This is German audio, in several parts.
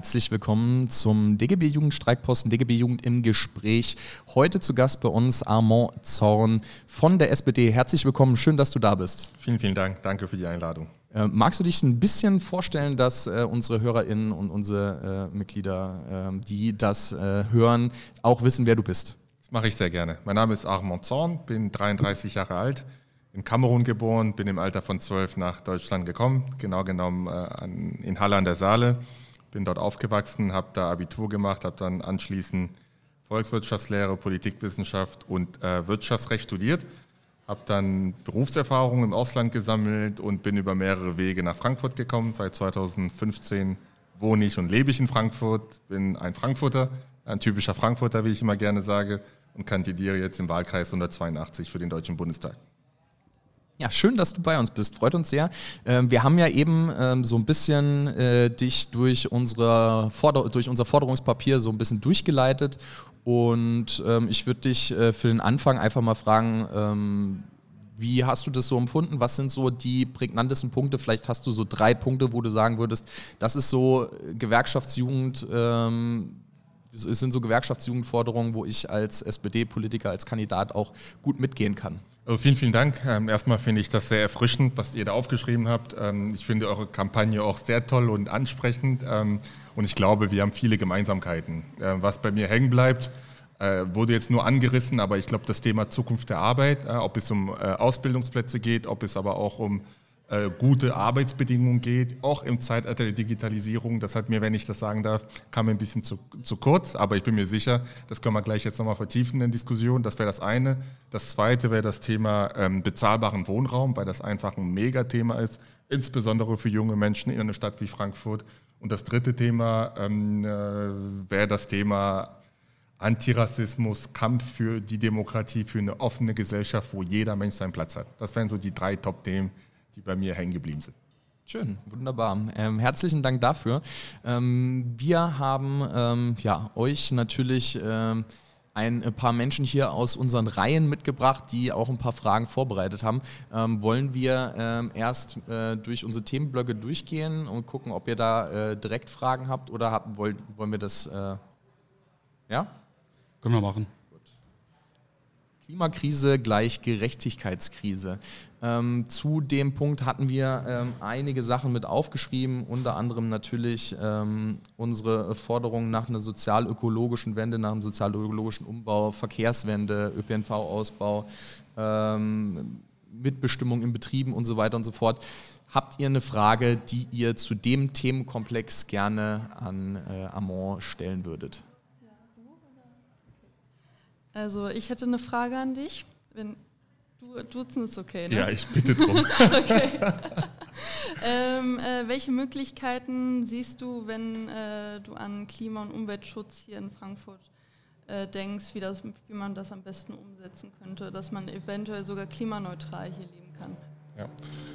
Herzlich willkommen zum DGB Jugendstreikposten DGB Jugend im Gespräch. Heute zu Gast bei uns Armand Zorn von der SPD. Herzlich willkommen, schön, dass du da bist. Vielen, vielen Dank. Danke für die Einladung. Äh, magst du dich ein bisschen vorstellen, dass äh, unsere HörerInnen und unsere äh, Mitglieder, äh, die das äh, hören, auch wissen, wer du bist? Das mache ich sehr gerne. Mein Name ist Armand Zorn, bin 33 Jahre alt, in Kamerun geboren, bin im Alter von 12 nach Deutschland gekommen, genau genommen äh, in Halle an der Saale. Bin dort aufgewachsen, habe da Abitur gemacht, habe dann anschließend Volkswirtschaftslehre, Politikwissenschaft und äh, Wirtschaftsrecht studiert. Habe dann Berufserfahrung im Ausland gesammelt und bin über mehrere Wege nach Frankfurt gekommen. Seit 2015 wohne ich und lebe ich in Frankfurt, bin ein Frankfurter, ein typischer Frankfurter, wie ich immer gerne sage, und kandidiere jetzt im Wahlkreis 182 für den Deutschen Bundestag. Ja, schön, dass du bei uns bist. Freut uns sehr. Ähm, wir haben ja eben ähm, so ein bisschen äh, dich durch, unsere Forder durch unser Forderungspapier so ein bisschen durchgeleitet. Und ähm, ich würde dich äh, für den Anfang einfach mal fragen, wie hast du das so empfunden? Was sind so die prägnantesten Punkte? Vielleicht hast du so drei Punkte, wo du sagen würdest, das ist so Gewerkschaftsjugend, ähm, es sind so Gewerkschaftsjugendforderungen, wo ich als SPD-Politiker, als Kandidat auch gut mitgehen kann. Also vielen, vielen Dank. Ähm, erstmal finde ich das sehr erfrischend, was ihr da aufgeschrieben habt. Ähm, ich finde eure Kampagne auch sehr toll und ansprechend. Ähm, und ich glaube, wir haben viele Gemeinsamkeiten. Äh, was bei mir hängen bleibt, äh, wurde jetzt nur angerissen, aber ich glaube, das Thema Zukunft der Arbeit, ob es um Ausbildungsplätze geht, ob es aber auch um gute Arbeitsbedingungen geht, auch im Zeitalter der Digitalisierung. Das hat mir, wenn ich das sagen darf, kam mir ein bisschen zu, zu kurz, aber ich bin mir sicher, das können wir gleich jetzt nochmal vertiefen in der Diskussion. Das wäre das eine. Das zweite wäre das Thema ähm, bezahlbaren Wohnraum, weil das einfach ein Megathema ist, insbesondere für junge Menschen in einer Stadt wie Frankfurt. Und das dritte Thema ähm, äh, wäre das Thema Antirassismus, Kampf für die Demokratie, für eine offene Gesellschaft, wo jeder Mensch seinen Platz hat. Das wären so die drei Top-Themen, die bei mir hängen geblieben sind. Schön, wunderbar. Ähm, herzlichen Dank dafür. Ähm, wir haben ähm, ja, euch natürlich ähm, ein paar Menschen hier aus unseren Reihen mitgebracht, die auch ein paar Fragen vorbereitet haben. Ähm, wollen wir ähm, erst äh, durch unsere Themenblöcke durchgehen und gucken, ob ihr da äh, direkt Fragen habt oder habt, wollt, wollen wir das, äh, ja? Können wir machen. Klimakrise gleich Gerechtigkeitskrise. Ähm, zu dem Punkt hatten wir ähm, einige Sachen mit aufgeschrieben, unter anderem natürlich ähm, unsere Forderungen nach einer sozial-ökologischen Wende, nach einem sozial-ökologischen Umbau, Verkehrswende, ÖPNV-Ausbau, ähm, Mitbestimmung in Betrieben und so weiter und so fort. Habt ihr eine Frage, die ihr zu dem Themenkomplex gerne an äh, Amon stellen würdet? Also ich hätte eine Frage an dich. Wenn du duzen ist okay, ne? Ja, ich bitte drum. okay. ähm, äh, welche Möglichkeiten siehst du, wenn äh, du an Klima- und Umweltschutz hier in Frankfurt äh, denkst, wie, das, wie man das am besten umsetzen könnte, dass man eventuell sogar klimaneutral hier leben kann? Ja.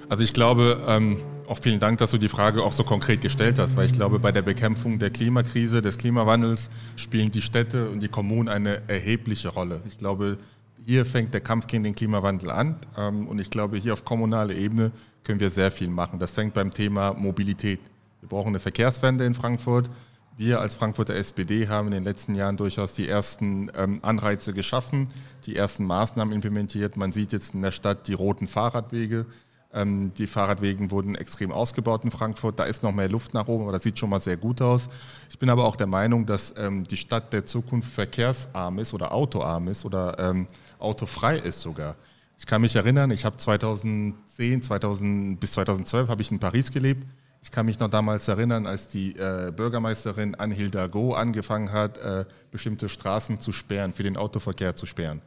Also ich glaube, ähm, auch vielen Dank, dass du die Frage auch so konkret gestellt hast, weil ich glaube, bei der Bekämpfung der Klimakrise, des Klimawandels spielen die Städte und die Kommunen eine erhebliche Rolle. Ich glaube, hier fängt der Kampf gegen den Klimawandel an ähm, und ich glaube, hier auf kommunaler Ebene können wir sehr viel machen. Das fängt beim Thema Mobilität. Wir brauchen eine Verkehrswende in Frankfurt. Wir als Frankfurter SPD haben in den letzten Jahren durchaus die ersten ähm, Anreize geschaffen, die ersten Maßnahmen implementiert. Man sieht jetzt in der Stadt die roten Fahrradwege. Ähm, die Fahrradwegen wurden extrem ausgebaut in Frankfurt. Da ist noch mehr Luft nach oben, aber das sieht schon mal sehr gut aus. Ich bin aber auch der Meinung, dass ähm, die Stadt der Zukunft verkehrsarm ist oder autoarm ist oder ähm, autofrei ist sogar. Ich kann mich erinnern, ich habe 2010, 2000, bis 2012 habe ich in Paris gelebt. Ich kann mich noch damals erinnern, als die äh, Bürgermeisterin Anne Hidalgo angefangen hat, äh, bestimmte Straßen zu sperren, für den Autoverkehr zu sperren.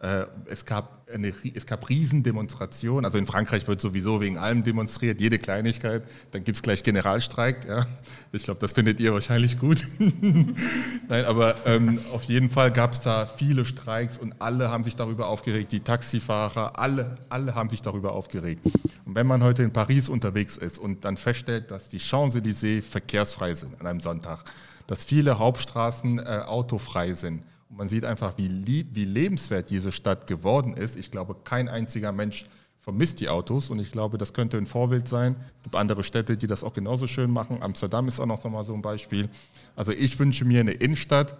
Äh, es gab, eine, es gab Riesendemonstrationen. Also in Frankreich wird sowieso wegen allem demonstriert, jede Kleinigkeit. Dann gibt es gleich Generalstreik. Ja. Ich glaube, das findet ihr wahrscheinlich gut. Nein, aber ähm, auf jeden Fall gab es da viele Streiks und alle haben sich darüber aufgeregt. Die Taxifahrer, alle, alle haben sich darüber aufgeregt. Und wenn man heute in Paris unterwegs ist und dann feststellt, dass die Champs-Élysées verkehrsfrei sind an einem Sonntag, dass viele Hauptstraßen äh, autofrei sind, und man sieht einfach, wie, lieb, wie lebenswert diese Stadt geworden ist. Ich glaube, kein einziger Mensch vermisst die Autos und ich glaube, das könnte ein Vorbild sein. Es gibt andere Städte, die das auch genauso schön machen. Amsterdam ist auch noch mal so ein Beispiel. Also ich wünsche mir eine Innenstadt,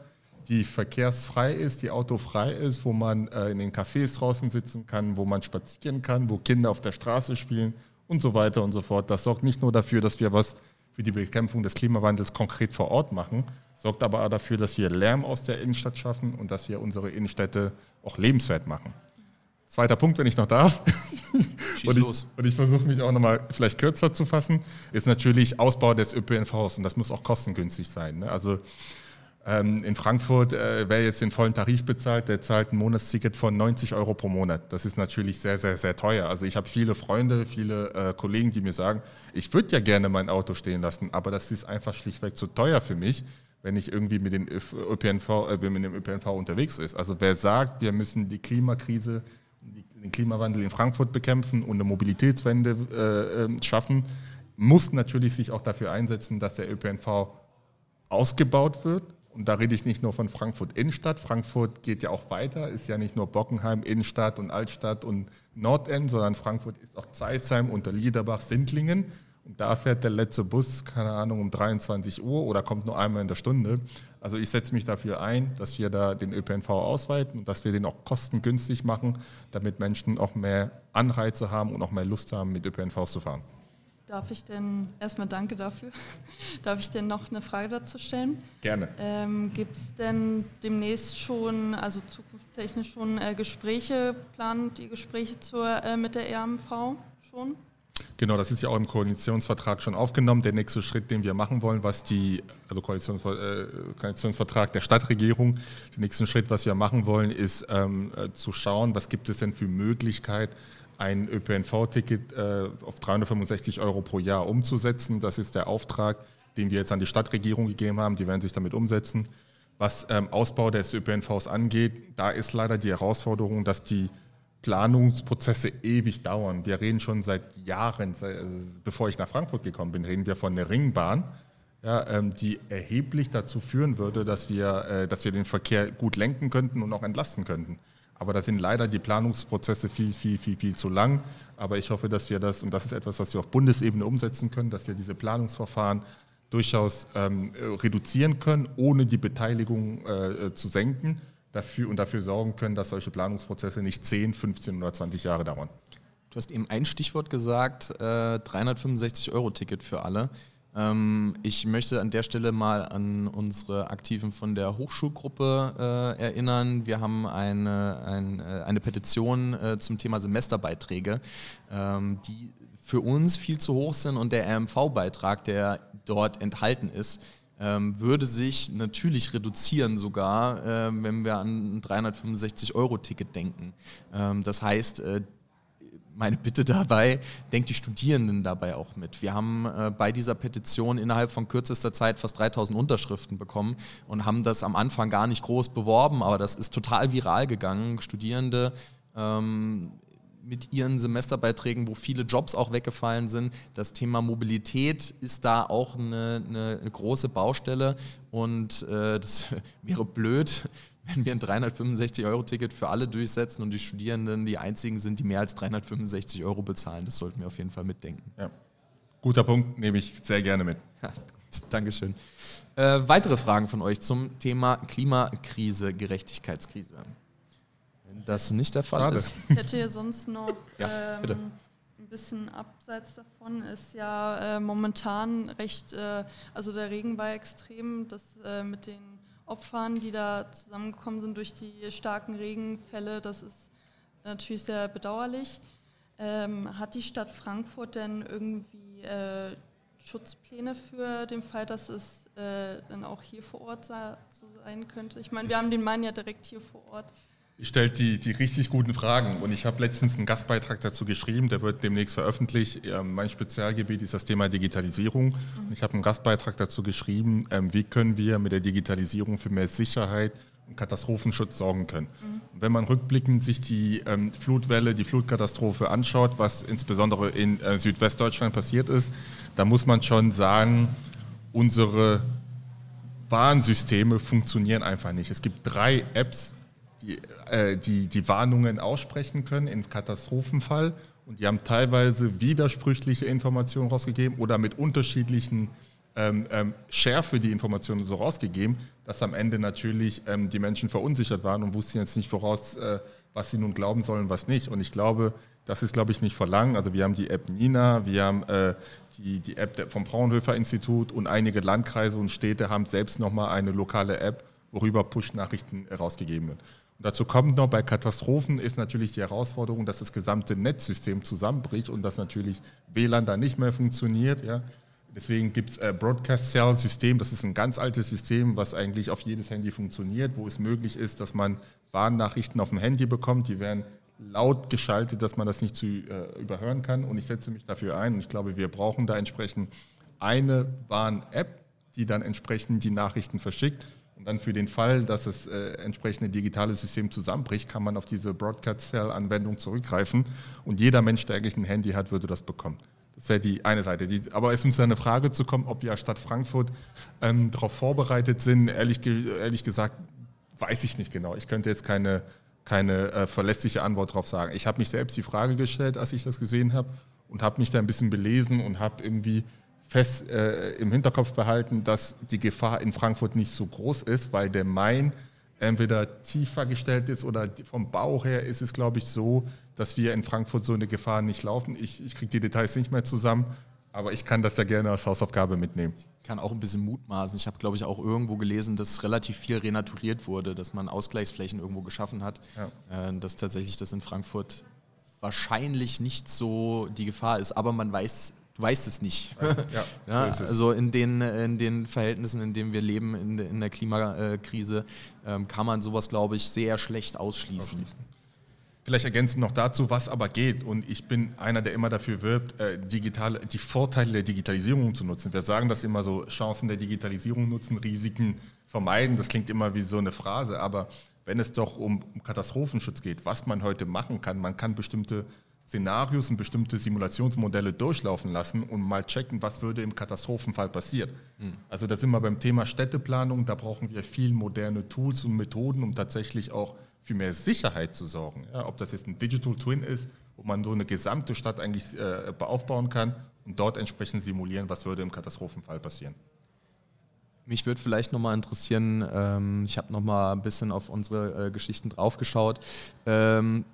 die verkehrsfrei ist, die autofrei ist, wo man äh, in den Cafés draußen sitzen kann, wo man spazieren kann, wo Kinder auf der Straße spielen und so weiter und so fort. Das sorgt nicht nur dafür, dass wir was für die Bekämpfung des Klimawandels konkret vor Ort machen, sorgt aber auch dafür, dass wir Lärm aus der Innenstadt schaffen und dass wir unsere Innenstädte auch lebenswert machen. Zweiter Punkt, wenn ich noch darf. Schieß und ich, los. Und ich versuche mich auch nochmal vielleicht kürzer zu fassen, ist natürlich Ausbau des ÖPNVs und das muss auch kostengünstig sein. Ne? Also ähm, in Frankfurt, äh, wer jetzt den vollen Tarif bezahlt, der zahlt ein Monatsticket von 90 Euro pro Monat. Das ist natürlich sehr, sehr, sehr teuer. Also ich habe viele Freunde, viele äh, Kollegen, die mir sagen, ich würde ja gerne mein Auto stehen lassen, aber das ist einfach schlichtweg zu teuer für mich wenn ich irgendwie mit, den ÖPNV, äh, mit dem ÖPNV unterwegs ist. Also wer sagt, wir müssen die Klimakrise, den Klimawandel in Frankfurt bekämpfen und eine Mobilitätswende äh, ähm, schaffen, muss natürlich sich auch dafür einsetzen, dass der ÖPNV ausgebaut wird. Und da rede ich nicht nur von Frankfurt Innenstadt. Frankfurt geht ja auch weiter, ist ja nicht nur Bockenheim, Innenstadt und Altstadt und Nordend, sondern Frankfurt ist auch Zeisheim, Unterliederbach, Sindlingen. Und da fährt der letzte Bus, keine Ahnung, um 23 Uhr oder kommt nur einmal in der Stunde. Also ich setze mich dafür ein, dass wir da den ÖPNV ausweiten und dass wir den auch kostengünstig machen, damit Menschen auch mehr Anreize haben und auch mehr Lust haben, mit ÖPNVs zu fahren. Darf ich denn, erstmal danke dafür, darf ich denn noch eine Frage dazu stellen? Gerne. Ähm, Gibt es denn demnächst schon, also zukunftstechnisch schon äh, Gespräche, planen die Gespräche zur, äh, mit der RMV schon? Genau, das ist ja auch im Koalitionsvertrag schon aufgenommen. Der nächste Schritt, den wir machen wollen, was die, also äh, Koalitionsvertrag der Stadtregierung, der nächste Schritt, was wir machen wollen, ist ähm, äh, zu schauen, was gibt es denn für Möglichkeit, ein ÖPNV-Ticket äh, auf 365 Euro pro Jahr umzusetzen. Das ist der Auftrag, den wir jetzt an die Stadtregierung gegeben haben. Die werden sich damit umsetzen. Was ähm, Ausbau des ÖPNVs angeht, da ist leider die Herausforderung, dass die Planungsprozesse ewig dauern. Wir reden schon seit Jahren, äh, bevor ich nach Frankfurt gekommen bin, reden wir von einer Ringbahn, ja, ähm, die erheblich dazu führen würde, dass wir, äh, dass wir den Verkehr gut lenken könnten und auch entlasten könnten. Aber da sind leider die Planungsprozesse viel, viel, viel, viel zu lang. Aber ich hoffe, dass wir das, und das ist etwas, was wir auf Bundesebene umsetzen können, dass wir diese Planungsverfahren durchaus ähm, reduzieren können, ohne die Beteiligung äh, zu senken dafür und dafür sorgen können, dass solche Planungsprozesse nicht 10, 15 oder 20 Jahre dauern. Du hast eben ein Stichwort gesagt, äh, 365 Euro Ticket für alle. Ähm, ich möchte an der Stelle mal an unsere Aktiven von der Hochschulgruppe äh, erinnern. Wir haben eine, ein, äh, eine Petition äh, zum Thema Semesterbeiträge, ähm, die für uns viel zu hoch sind und der RMV-Beitrag, der dort enthalten ist, ähm, würde sich natürlich reduzieren sogar, äh, wenn wir an ein 365-Euro-Ticket denken. Ähm, das heißt, äh, meine Bitte dabei, denkt die Studierenden dabei auch mit. Wir haben äh, bei dieser Petition innerhalb von kürzester Zeit fast 3000 Unterschriften bekommen und haben das am Anfang gar nicht groß beworben, aber das ist total viral gegangen. Studierende ähm, mit ihren Semesterbeiträgen, wo viele Jobs auch weggefallen sind. Das Thema Mobilität ist da auch eine, eine, große Baustelle und äh, das wäre blöd, wenn wir ein 365-Euro-Ticket für alle durchsetzen und die Studierenden die einzigen sind, die mehr als 365 Euro bezahlen. Das sollten wir auf jeden Fall mitdenken. Ja. Guter Punkt, nehme ich sehr gerne mit. Ja, Dankeschön. Äh, weitere Fragen von euch zum Thema Klimakrise, Gerechtigkeitskrise das nicht der Fall Schade. ist. Ich hätte hier sonst noch ja, ähm, ein bisschen abseits davon ist ja äh, momentan recht, äh, also der Regen war extrem, das äh, mit den Opfern, die da zusammengekommen sind durch die starken Regenfälle, das ist natürlich sehr bedauerlich. Ähm, hat die Stadt Frankfurt denn irgendwie äh, Schutzpläne für den Fall, dass es äh, dann auch hier vor Ort so sein könnte? Ich meine, wir haben den Main ja direkt hier vor Ort. Ich stellt die, die richtig guten Fragen und ich habe letztens einen Gastbeitrag dazu geschrieben, der wird demnächst veröffentlicht. Ähm, mein Spezialgebiet ist das Thema Digitalisierung. Mhm. Ich habe einen Gastbeitrag dazu geschrieben, ähm, wie können wir mit der Digitalisierung für mehr Sicherheit und Katastrophenschutz sorgen können. Mhm. Wenn man rückblickend sich die ähm, Flutwelle, die Flutkatastrophe anschaut, was insbesondere in äh, Südwestdeutschland passiert ist, da muss man schon sagen, unsere Warnsysteme funktionieren einfach nicht. Es gibt drei Apps, die, äh, die, die Warnungen aussprechen können im Katastrophenfall und die haben teilweise widersprüchliche Informationen rausgegeben oder mit unterschiedlichen ähm, ähm, Schärfe die Informationen so rausgegeben, dass am Ende natürlich ähm, die Menschen verunsichert waren und wussten jetzt nicht voraus, äh, was sie nun glauben sollen, was nicht. Und ich glaube, das ist, glaube ich, nicht verlangen. Also wir haben die App Nina, wir haben äh, die, die App vom Fraunhofer Institut und einige Landkreise und Städte haben selbst nochmal eine lokale App, worüber Push-Nachrichten rausgegeben wird. Und dazu kommt noch, bei Katastrophen ist natürlich die Herausforderung, dass das gesamte Netzsystem zusammenbricht und dass natürlich WLAN da nicht mehr funktioniert. Ja. Deswegen gibt es äh, Broadcast Cell System, das ist ein ganz altes System, was eigentlich auf jedes Handy funktioniert, wo es möglich ist, dass man Warnnachrichten auf dem Handy bekommt. Die werden laut geschaltet, dass man das nicht zu äh, überhören kann. Und ich setze mich dafür ein. Und ich glaube, wir brauchen da entsprechend eine Warn-App, die dann entsprechend die Nachrichten verschickt. Und dann für den Fall, dass das äh, entsprechende digitale System zusammenbricht, kann man auf diese Broadcast Cell-Anwendung zurückgreifen. Und jeder Mensch, der eigentlich ein Handy hat, würde das bekommen. Das wäre die eine Seite. Die, aber es ist eine Frage zu kommen, ob wir als Stadt Frankfurt ähm, darauf vorbereitet sind. Ehrlich, ehrlich gesagt, weiß ich nicht genau. Ich könnte jetzt keine keine äh, verlässliche Antwort darauf sagen. Ich habe mich selbst die Frage gestellt, als ich das gesehen habe und habe mich da ein bisschen belesen und habe irgendwie fest äh, im Hinterkopf behalten, dass die Gefahr in Frankfurt nicht so groß ist, weil der Main entweder tiefer gestellt ist oder vom Bau her ist es, glaube ich, so, dass wir in Frankfurt so eine Gefahr nicht laufen. Ich, ich kriege die Details nicht mehr zusammen, aber ich kann das ja gerne als Hausaufgabe mitnehmen. Ich kann auch ein bisschen mutmaßen. Ich habe, glaube ich, auch irgendwo gelesen, dass relativ viel renaturiert wurde, dass man Ausgleichsflächen irgendwo geschaffen hat. Ja. Äh, dass tatsächlich das in Frankfurt wahrscheinlich nicht so die Gefahr ist, aber man weiß, du weißt es nicht. Ja, ja, so also in den, in den Verhältnissen, in denen wir leben, in, in der Klimakrise, ähm, kann man sowas, glaube ich, sehr schlecht ausschließen. ausschließen. Vielleicht ergänzend noch dazu, was aber geht. Und ich bin einer, der immer dafür wirbt, äh, digitale, die Vorteile der Digitalisierung zu nutzen. Wir sagen das immer so, Chancen der Digitalisierung nutzen, Risiken vermeiden. Das klingt immer wie so eine Phrase. Aber wenn es doch um Katastrophenschutz geht, was man heute machen kann, man kann bestimmte Szenarios und bestimmte Simulationsmodelle durchlaufen lassen und mal checken, was würde im Katastrophenfall passieren. Mhm. Also da sind wir beim Thema Städteplanung, da brauchen wir viel moderne Tools und Methoden, um tatsächlich auch für mehr Sicherheit zu sorgen. Ja, ob das jetzt ein Digital Twin ist, wo man so eine gesamte Stadt eigentlich äh, aufbauen kann und dort entsprechend simulieren, was würde im Katastrophenfall passieren. Mich würde vielleicht nochmal interessieren, ähm, ich habe nochmal ein bisschen auf unsere äh, Geschichten draufgeschaut. Ähm,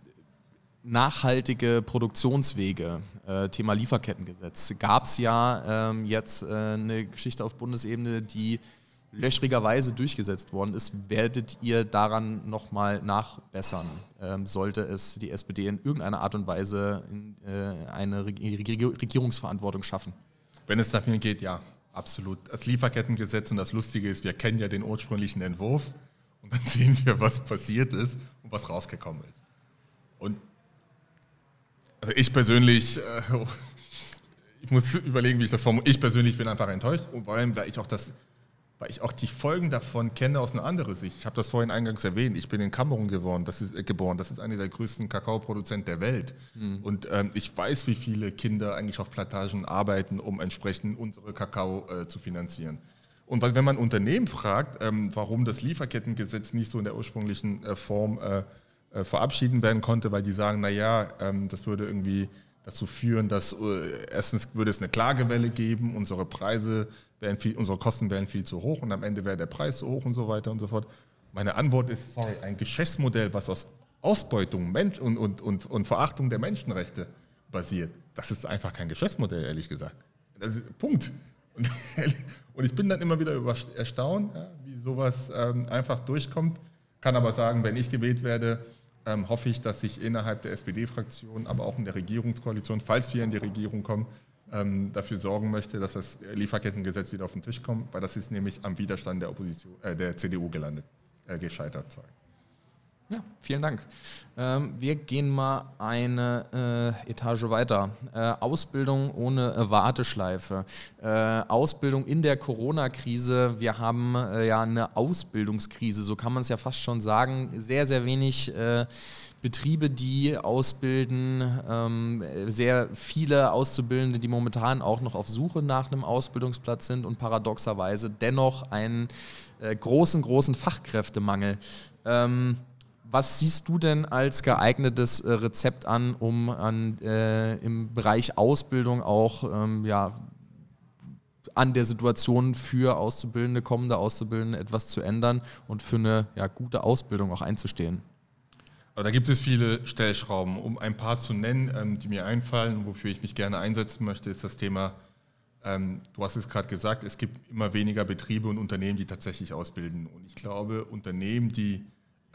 nachhaltige Produktionswege, äh, Thema Lieferkettengesetz. Gab es ja ähm, jetzt äh, eine Geschichte auf Bundesebene, die löchrigerweise durchgesetzt worden ist, werdet ihr daran nochmal nachbessern? Ähm, sollte es die SPD in irgendeiner Art und Weise in, äh, eine Regierungsverantwortung schaffen? Wenn es dafür geht, ja, absolut. Das Lieferkettengesetz und das Lustige ist, wir kennen ja den ursprünglichen Entwurf und dann sehen wir, was passiert ist und was rausgekommen ist. Und also ich persönlich, äh, ich muss überlegen, wie ich das formuliere. Ich persönlich bin einfach enttäuscht und vor allem, weil ich auch das weil ich auch die Folgen davon kenne aus einer anderen Sicht. Ich habe das vorhin eingangs erwähnt. Ich bin in Kamerun geboren. Das ist, äh, geboren. Das ist einer der größten Kakaoproduzenten der Welt. Mhm. Und ähm, ich weiß, wie viele Kinder eigentlich auf Plantagen arbeiten, um entsprechend unsere Kakao äh, zu finanzieren. Und wenn man Unternehmen fragt, ähm, warum das Lieferkettengesetz nicht so in der ursprünglichen äh, Form äh, verabschieden werden konnte, weil die sagen, naja, ähm, das würde irgendwie dazu führen, dass äh, erstens würde es eine Klagewelle geben, unsere Preise wären viel, unsere Kosten wären viel zu hoch und am Ende wäre der Preis zu hoch und so weiter und so fort. Meine Antwort ist, sorry, ein Geschäftsmodell, was aus Ausbeutung Mensch und, und, und, und Verachtung der Menschenrechte basiert, das ist einfach kein Geschäftsmodell, ehrlich gesagt. Ist Punkt. Und, und ich bin dann immer wieder erstaunt, ja, wie sowas ähm, einfach durchkommt. Kann aber sagen, wenn ich gewählt werde, ähm, hoffe ich, dass sich innerhalb der SPD-Fraktion, aber auch in der Regierungskoalition, falls wir in die Regierung kommen, ähm, dafür sorgen möchte, dass das Lieferkettengesetz wieder auf den Tisch kommt, weil das ist nämlich am Widerstand der Opposition, äh, der CDU gelandet, äh, gescheitert. Sorry. Ja, vielen Dank. Ähm, wir gehen mal eine äh, Etage weiter. Äh, Ausbildung ohne äh, Warteschleife. Äh, Ausbildung in der Corona-Krise. Wir haben äh, ja eine Ausbildungskrise, so kann man es ja fast schon sagen. Sehr, sehr wenig äh, Betriebe, die ausbilden, ähm, sehr viele Auszubildende, die momentan auch noch auf Suche nach einem Ausbildungsplatz sind und paradoxerweise dennoch einen großen, großen Fachkräftemangel. Ähm, was siehst du denn als geeignetes äh, Rezept an, um an, äh, im Bereich Ausbildung auch ähm, ja, an der Situation für Auszubildende, kommende Auszubildende etwas zu ändern und für eine ja, gute Ausbildung auch einzustehen? Da gibt es viele Stellschrauben. Um ein paar zu nennen, ähm, die mir einfallen, wofür ich mich gerne einsetzen möchte, ist das Thema, ähm, du hast es gerade gesagt, es gibt immer weniger Betriebe und Unternehmen, die tatsächlich ausbilden. Und ich glaube, Unternehmen, die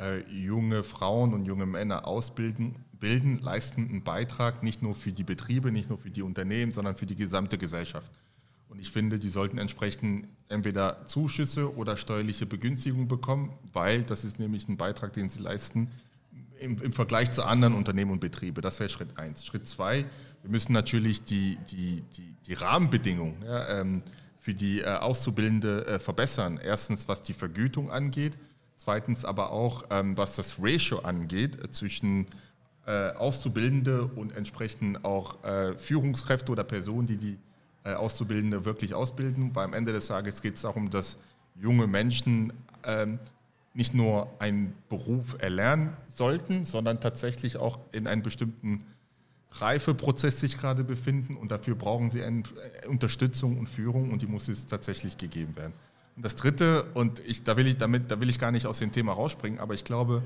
äh, junge Frauen und junge Männer ausbilden, bilden, leisten einen Beitrag nicht nur für die Betriebe, nicht nur für die Unternehmen, sondern für die gesamte Gesellschaft. Und ich finde, die sollten entsprechend entweder Zuschüsse oder steuerliche Begünstigungen bekommen, weil das ist nämlich ein Beitrag, den sie leisten im, im Vergleich zu anderen Unternehmen und Betrieben. Das wäre Schritt eins. Schritt zwei, wir müssen natürlich die, die, die, die Rahmenbedingungen ja, ähm, für die äh, Auszubildende äh, verbessern. Erstens, was die Vergütung angeht Zweitens aber auch, ähm, was das Ratio angeht, äh, zwischen äh, Auszubildende und entsprechend auch äh, Führungskräfte oder Personen, die die äh, Auszubildende wirklich ausbilden. Weil am Ende des Tages geht es darum, dass junge Menschen ähm, nicht nur einen Beruf erlernen sollten, sondern tatsächlich auch in einem bestimmten Reifeprozess sich gerade befinden und dafür brauchen sie äh, Unterstützung und Führung und die muss es tatsächlich gegeben werden. Das Dritte, und ich, da, will ich damit, da will ich gar nicht aus dem Thema rausspringen, aber ich glaube,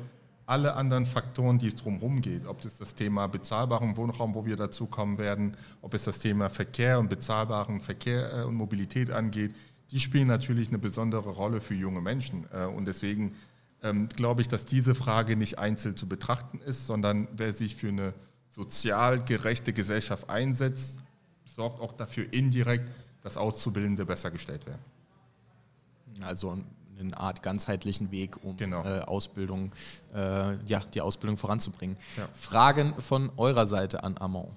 alle anderen Faktoren, die es drumherum geht, ob es das Thema bezahlbaren Wohnraum, wo wir dazu kommen werden, ob es das Thema Verkehr und bezahlbaren Verkehr äh, und Mobilität angeht, die spielen natürlich eine besondere Rolle für junge Menschen. Äh, und deswegen ähm, glaube ich, dass diese Frage nicht einzeln zu betrachten ist, sondern wer sich für eine sozial gerechte Gesellschaft einsetzt, sorgt auch dafür indirekt, dass Auszubildende besser gestellt werden. Also eine Art ganzheitlichen Weg, um genau. äh, Ausbildung, äh, ja, die Ausbildung voranzubringen. Ja. Fragen von eurer Seite an Amon?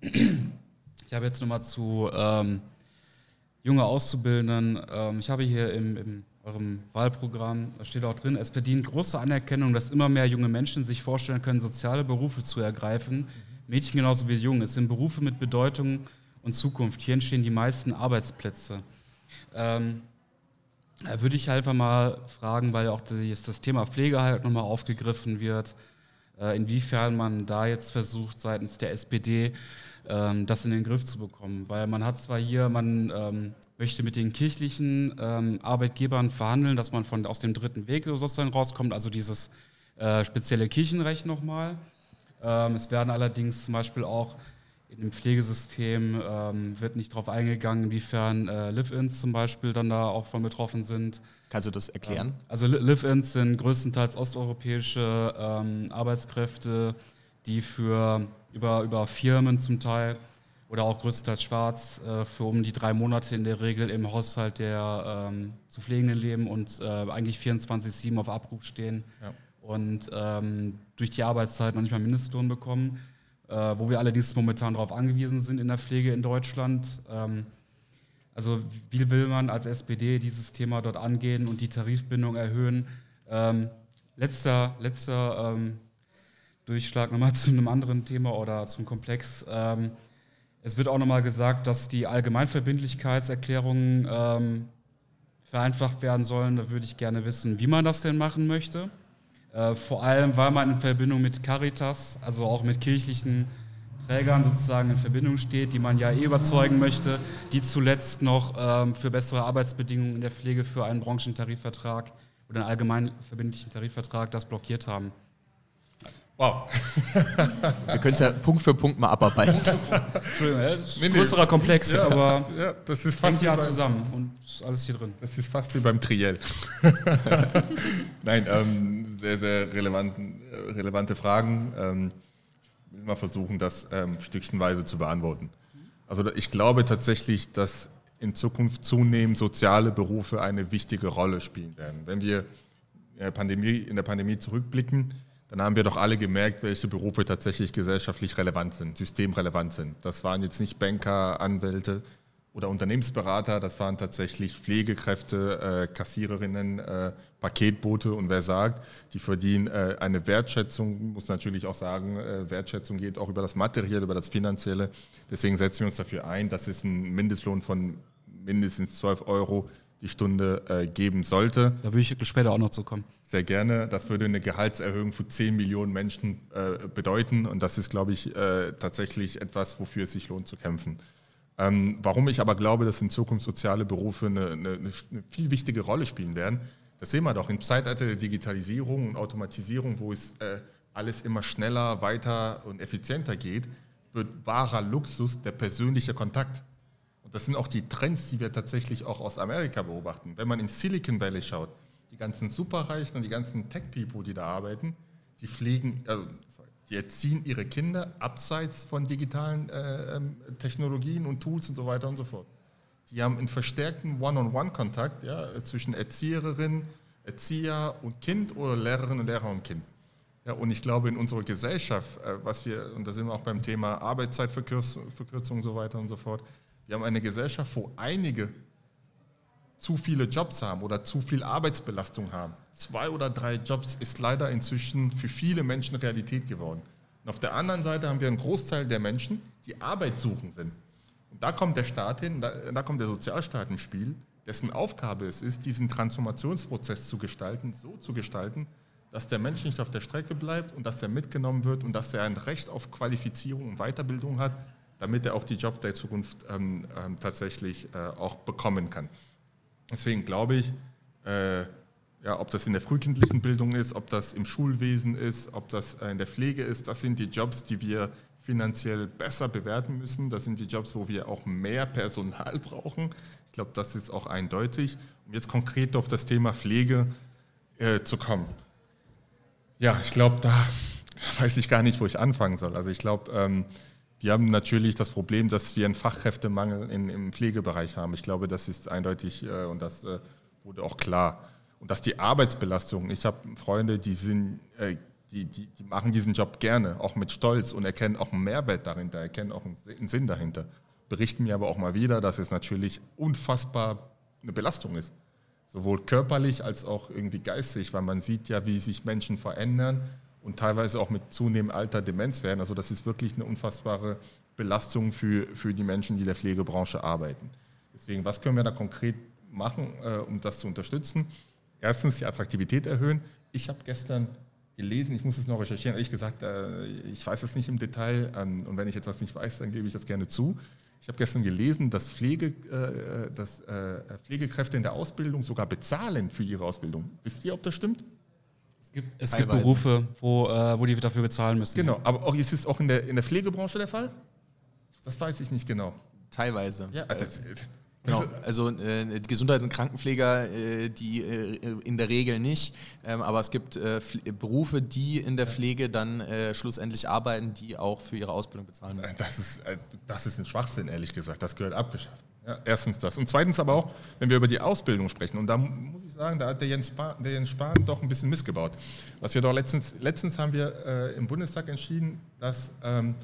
Ich habe jetzt nochmal zu ähm, junge Auszubildenden. Ähm, ich habe hier im, in eurem Wahlprogramm, da steht auch drin, es verdient große Anerkennung, dass immer mehr junge Menschen sich vorstellen können, soziale Berufe zu ergreifen. Mhm. Mädchen genauso wie Jungen. Es sind Berufe mit Bedeutung und Zukunft. Hier entstehen die meisten Arbeitsplätze. Ähm, da würde ich einfach mal fragen, weil auch das Thema Pflege halt nochmal aufgegriffen wird, äh, inwiefern man da jetzt versucht, seitens der SPD ähm, das in den Griff zu bekommen. Weil man hat zwar hier, man ähm, möchte mit den kirchlichen ähm, Arbeitgebern verhandeln, dass man von, aus dem dritten Weg sozusagen rauskommt, also dieses äh, spezielle Kirchenrecht nochmal. Ähm, es werden allerdings zum Beispiel auch in dem Pflegesystem ähm, wird nicht darauf eingegangen, inwiefern äh, Live-Ins zum Beispiel dann da auch von betroffen sind. Kannst du das erklären? Ähm, also Live-Ins sind größtenteils osteuropäische ähm, Arbeitskräfte, die für über, über Firmen zum Teil oder auch größtenteils schwarz äh, für um die drei Monate in der Regel im Haushalt der ähm, zu Pflegenden leben und äh, eigentlich 24-7 auf Abruf stehen ja. und ähm, durch die Arbeitszeit noch nicht mal Mindestlohn bekommen wo wir allerdings momentan darauf angewiesen sind in der Pflege in Deutschland. Ähm, also wie will man als SPD dieses Thema dort angehen und die Tarifbindung erhöhen? Ähm, letzter letzter ähm, Durchschlag nochmal zu einem anderen Thema oder zum Komplex. Es wird auch nochmal gesagt, dass die Allgemeinverbindlichkeitserklärungen vereinfacht werden sollen. Da würde ich gerne wissen, wie man das denn machen möchte. Äh, vor allem, weil man in Verbindung mit Caritas, also auch mit kirchlichen Trägern sozusagen in Verbindung steht, die man ja eh überzeugen möchte, die zuletzt noch ähm, für bessere Arbeitsbedingungen in der Pflege für einen Branchentarifvertrag oder einen allgemein verbindlichen Tarifvertrag das blockiert haben. Wow. Wir können es ja Punkt für Punkt mal abarbeiten. Entschuldigung, das ist ein größerer Komplex, ja, aber ja, das ist fast ja zusammen und ist alles hier drin. Das ist fast wie beim Triell. Nein, ähm, sehr, sehr relevanten, relevante Fragen. Ähm, ich will mal versuchen, das ähm, stückchenweise zu beantworten. Also ich glaube tatsächlich, dass in Zukunft zunehmend soziale Berufe eine wichtige Rolle spielen werden. Wenn wir in der Pandemie, in der Pandemie zurückblicken, dann haben wir doch alle gemerkt, welche Berufe tatsächlich gesellschaftlich relevant sind, systemrelevant sind. Das waren jetzt nicht Banker, Anwälte oder Unternehmensberater, das waren tatsächlich Pflegekräfte, äh, Kassiererinnen, äh, Paketboote und wer sagt, die verdienen äh, eine Wertschätzung, muss natürlich auch sagen, äh, Wertschätzung geht auch über das Materielle, über das Finanzielle. Deswegen setzen wir uns dafür ein, dass es einen Mindestlohn von mindestens 12 Euro die Stunde äh, geben sollte. Da würde ich später auch noch zu kommen. Sehr gerne. Das würde eine Gehaltserhöhung für 10 Millionen Menschen äh, bedeuten. Und das ist, glaube ich, äh, tatsächlich etwas, wofür es sich lohnt zu kämpfen. Ähm, warum ich aber glaube, dass in Zukunft soziale Berufe eine, eine, eine, viel wichtige Rolle spielen werden, das sehen wir doch im Zeitalter der Digitalisierung und Automatisierung, wo es äh, alles immer schneller, weiter und effizienter geht, wird wahrer Luxus der persönliche Kontakt. Und das sind auch die Trends, die wir tatsächlich auch aus Amerika beobachten. Wenn man in Silicon Valley schaut, die ganzen Superreichen und die ganzen Tech-People, die da arbeiten, die pflegen, also, die erziehen ihre Kinder abseits von digitalen äh, ähm, Technologien und Tools und so weiter und so fort. Die haben einen verstärkten One-on-One-Kontakt ja, zwischen Erzieherin, Erzieher und Kind oder Lehrerin und Lehrer und Kind. Ja, und ich glaube, in unserer Gesellschaft, äh, was wir, und da sind wir auch beim Thema Arbeitszeitverkürzung und so weiter und so fort, wir haben eine Gesellschaft, wo einige zu viele Jobs haben oder zu viel Arbeitsbelastung haben. Zwei oder drei Jobs ist leider inzwischen für viele Menschen Realität geworden. Und auf der anderen Seite haben wir einen Großteil der Menschen, die Arbeit suchen sind. Und da kommt der Staat hin, da, da kommt der Sozialstaat ins Spiel, dessen Aufgabe es ist, diesen Transformationsprozess zu gestalten, so zu gestalten, dass der Mensch nicht auf der Strecke bleibt und dass er mitgenommen wird und dass er ein Recht auf Qualifizierung und Weiterbildung hat, damit er auch die Jobs der Zukunft ähm, ähm, tatsächlich äh, auch bekommen kann. Deswegen glaube ich, äh, ja, ob das in der frühkindlichen Bildung ist, ob das im Schulwesen ist, ob das äh, in der Pflege ist, das sind die Jobs, die wir finanziell besser bewerten müssen. Das sind die Jobs, wo wir auch mehr Personal brauchen. Ich glaube, das ist auch eindeutig. Um jetzt konkret auf das Thema Pflege äh, zu kommen. Ja, ich glaube, da weiß ich gar nicht, wo ich anfangen soll. Also ich glaube, ähm, wir haben natürlich das Problem, dass wir einen Fachkräftemangel in, im Pflegebereich haben. Ich glaube, das ist eindeutig äh, und das äh, wurde auch klar. Und dass die Arbeitsbelastung, ich habe Freunde, die, sind, äh, die, die, die, machen diesen Job gerne, auch mit Stolz und erkennen auch einen Mehrwert dahinter, erkennen auch einen Sinn dahinter. Berichten mir aber auch mal wieder, dass es natürlich unfassbar eine Belastung ist. Sowohl körperlich als auch irgendwie geistig, weil man sieht ja, wie sich Menschen verändern und teilweise auch mit zunehmendem Alter Demenz werden. Also das ist wirklich eine unfassbare Belastung für, für die Menschen, die in der Pflegebranche arbeiten. Deswegen, was können wir da konkret machen, äh, um das zu unterstützen? Erstens die Attraktivität erhöhen. Ich habe gestern gelesen, ich muss es noch recherchieren, ehrlich gesagt, äh, ich weiß es nicht im Detail ähm, und wenn ich etwas nicht weiß, dann gebe ich das gerne zu. Ich habe gestern gelesen, dass, Pflege, äh, dass äh, Pflegekräfte in der Ausbildung sogar bezahlen für ihre Ausbildung. Wisst ihr, ob das stimmt? Es gibt, es gibt Berufe, wo, äh, wo die dafür bezahlen müssen. Genau, aber auch, ist es auch in der, in der Pflegebranche der Fall? Das weiß ich nicht genau. Teilweise. Ja, das, Genau, also äh, Gesundheits- und Krankenpfleger, äh, die äh, in der Regel nicht, ähm, aber es gibt äh, Berufe, die in der Pflege dann äh, schlussendlich arbeiten, die auch für ihre Ausbildung bezahlen müssen. Das ist, äh, das ist ein Schwachsinn, ehrlich gesagt. Das gehört abgeschafft. Ja, erstens das. Und zweitens aber auch, wenn wir über die Ausbildung sprechen, und da muss ich sagen, da hat der Jens, Spahn, der Jens Spahn doch ein bisschen missgebaut. Was wir doch letztens, letztens haben wir äh, im Bundestag entschieden, dass ähm,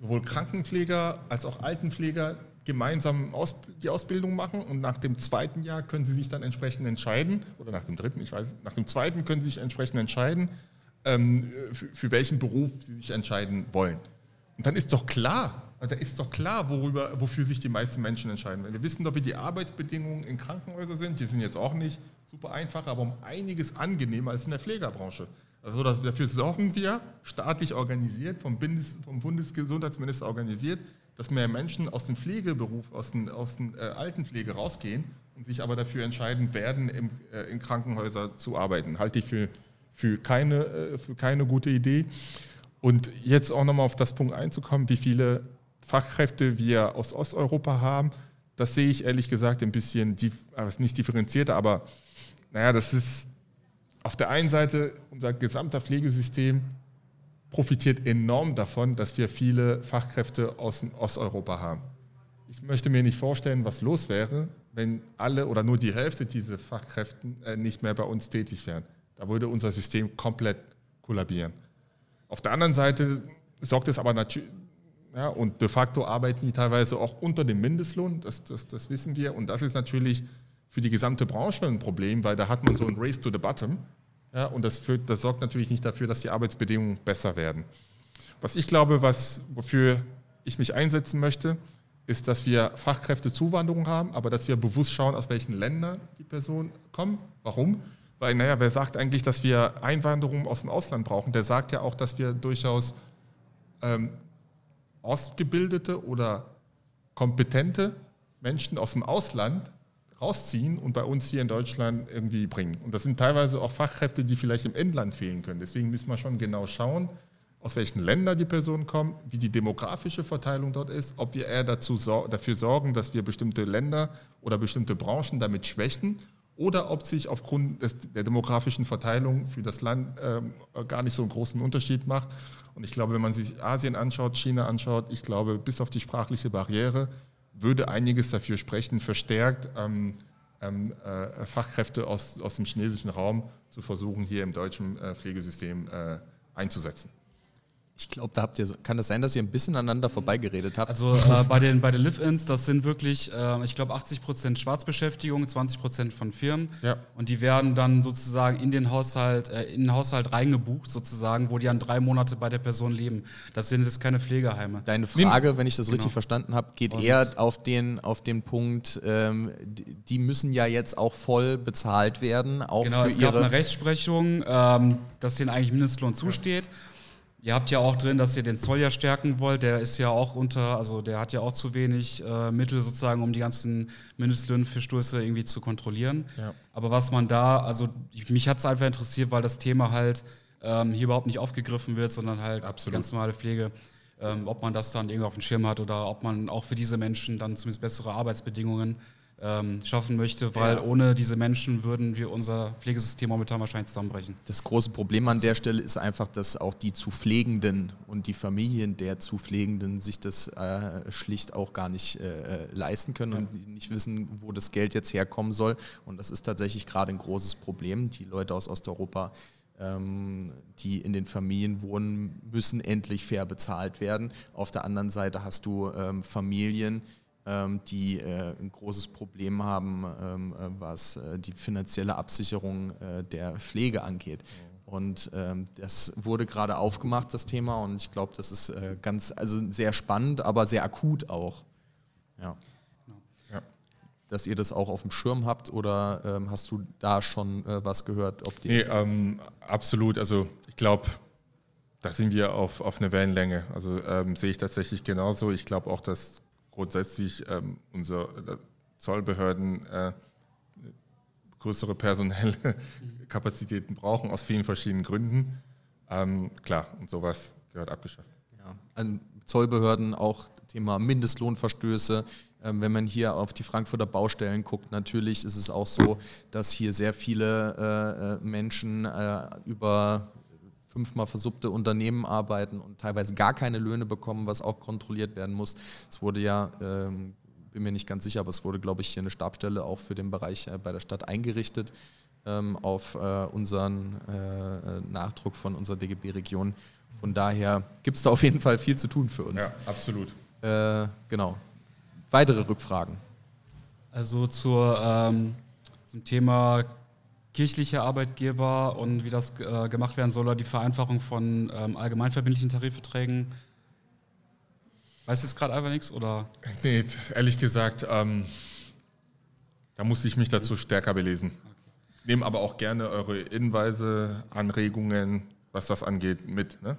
sowohl Krankenpfleger als auch Altenpfleger gemeinsam aus, die Ausbildung machen und nach dem zweiten Jahr können sie sich dann entsprechend entscheiden, oder nach dem dritten, ich weiß, nach dem zweiten können sie sich entsprechend entscheiden, ähm, für, für welchen Beruf sie sich entscheiden wollen. Und dann ist doch klar, da ist doch klar, worüber, wofür sich die meisten Menschen entscheiden. Wir wissen doch, wie die Arbeitsbedingungen in Krankenhäusern sind. Die sind jetzt auch nicht super einfach, aber um einiges angenehmer als in der Pflegerbranche. Also dafür sorgen wir, staatlich organisiert, vom, Bundes, vom Bundesgesundheitsminister organisiert, dass mehr Menschen aus dem Pflegeberuf, aus der aus den, äh, Altenpflege rausgehen und sich aber dafür entscheiden werden, im, äh, in Krankenhäusern zu arbeiten. Halte ich für, für, keine, äh, für keine gute Idee. Und jetzt auch nochmal auf das Punkt einzukommen, wie viele Fachkräfte wir aus Osteuropa haben, das sehe ich ehrlich gesagt ein bisschen, also nicht differenzierter, aber naja, das ist auf der einen Seite unser gesamter Pflegesystem profitiert enorm davon, dass wir viele Fachkräfte aus Osteuropa haben. Ich möchte mir nicht vorstellen, was los wäre, wenn alle oder nur die Hälfte dieser Fachkräfte äh, nicht mehr bei uns tätig wären. Da würde unser System komplett kollabieren. Auf der anderen Seite sorgt es aber natürlich, ja, und de facto arbeiten die teilweise auch unter dem Mindestlohn, das, das, das wissen wir. Und das ist natürlich für die gesamte Branche ein Problem, weil da hat man so ein Race to the Bottom. Ja, und das, führt, das sorgt natürlich nicht dafür, dass die Arbeitsbedingungen besser werden. Was ich glaube, was, wofür ich mich einsetzen möchte, ist, dass wir Fachkräftezuwanderung haben, aber dass wir bewusst schauen, aus welchen Ländern die Personen kommen. Warum? Weil, naja, wer sagt eigentlich, dass wir Einwanderung aus dem Ausland brauchen? Der sagt ja auch, dass wir durchaus ähm, ausgebildete oder kompetente Menschen aus dem Ausland rausziehen und bei uns hier in Deutschland irgendwie bringen. Und das sind teilweise auch Fachkräfte, die vielleicht im Inland fehlen können. Deswegen müssen wir schon genau schauen, aus welchen Ländern die Personen kommen, wie die demografische Verteilung dort ist, ob wir eher dazu, dafür sorgen, dass wir bestimmte Länder oder bestimmte Branchen damit schwächen oder ob sich aufgrund des, der demografischen Verteilung für das Land ähm, gar nicht so einen großen Unterschied macht. Und ich glaube, wenn man sich Asien anschaut, China anschaut, ich glaube, bis auf die sprachliche Barriere würde einiges dafür sprechen, verstärkt ähm, ähm, äh, Fachkräfte aus, aus dem chinesischen Raum zu versuchen, hier im deutschen äh, Pflegesystem äh, einzusetzen. Ich glaube, da habt ihr, kann das sein, dass ihr ein bisschen aneinander vorbeigeredet habt? Also äh, bei den, bei den Live-Ins, das sind wirklich, äh, ich glaube, 80 Prozent Schwarzbeschäftigung, 20 Prozent von Firmen. Ja. Und die werden dann sozusagen in den Haushalt, äh, in den Haushalt reingebucht, sozusagen, wo die dann drei Monate bei der Person leben. Das sind jetzt keine Pflegeheime. Deine Frage, wenn ich das genau. richtig verstanden habe, geht Und eher auf den, auf den Punkt, ähm, die müssen ja jetzt auch voll bezahlt werden. Auch genau, für es gab eine Rechtsprechung, ähm, dass denen eigentlich Mindestlohn zusteht. Ja. Ihr habt ja auch drin, dass ihr den Zoll ja stärken wollt. Der ist ja auch unter, also der hat ja auch zu wenig äh, Mittel sozusagen, um die ganzen Mindestlöhnverstöße irgendwie zu kontrollieren. Ja. Aber was man da, also mich hat es einfach interessiert, weil das Thema halt ähm, hier überhaupt nicht aufgegriffen wird, sondern halt Absolut. ganz normale Pflege. Ähm, ob man das dann irgendwie auf dem Schirm hat oder ob man auch für diese Menschen dann zumindest bessere Arbeitsbedingungen schaffen möchte, weil ja. ohne diese Menschen würden wir unser Pflegesystem momentan wahrscheinlich zusammenbrechen. Das große Problem an der Stelle ist einfach, dass auch die zu Pflegenden und die Familien der zu Pflegenden sich das äh, schlicht auch gar nicht äh, leisten können ja. und nicht wissen, wo das Geld jetzt herkommen soll. Und das ist tatsächlich gerade ein großes Problem. Die Leute aus Osteuropa ähm, die in den Familien wohnen, müssen endlich fair bezahlt werden. Auf der anderen Seite hast du ähm, Familien, ähm, die äh, ein großes Problem haben, ähm, äh, was äh, die finanzielle Absicherung der Pflege angeht. Und ähm, das wurde gerade aufgemacht, das Thema, und ich glaube, das ist ganz, also sehr spannend, aber sehr akut auch. Ja. ja. Dass ihr das auch auf dem Schirm habt oder ähm, hast du da schon was gehört? Ob die nee, ähm, absolut. Also ich glaube, da sind wir auf, auf eine Wellenlänge. Also ähm, sehe ich tatsächlich genauso. Ich glaube auch, dass grundsätzlich ähm, unsere äh, Zollbehörden äh, größere personelle Kapazitäten brauchen, aus vielen verschiedenen Gründen. Ähm, klar, und sowas gehört abgeschafft. Ja, also Zollbehörden auch Thema Mindestlohnverstöße. Ähm, wenn man hier auf die Frankfurter Baustellen guckt, natürlich ist es auch so, dass hier sehr viele äh, äh Menschen äh, über fünfmal versuppte Unternehmen arbeiten und teilweise gar keine Löhne bekommen, was auch kontrolliert werden muss. Es wurde ja, ähm, bin mir nicht ganz sicher, aber es wurde, glaube ich, hier eine Stabstelle auch für den Bereich äh, bei der Stadt eingerichtet ähm, auf äh, unseren äh, Nachdruck von unserer DGB-Region. Von daher gibt es da auf jeden Fall viel zu tun für uns. Ja, absolut. Äh, genau. Weitere Rückfragen? Also zur, ähm, zum Thema kirchliche Arbeitgeber und wie das äh, gemacht werden soll, oder die Vereinfachung von ähm, allgemeinverbindlichen Tarifverträgen. Weißt du jetzt gerade einfach nichts? Oder? Nee, ehrlich gesagt, ähm, da muss ich mich dazu stärker belesen. Okay. Nehme aber auch gerne eure Hinweise, Anregungen, was das angeht, mit. Ne?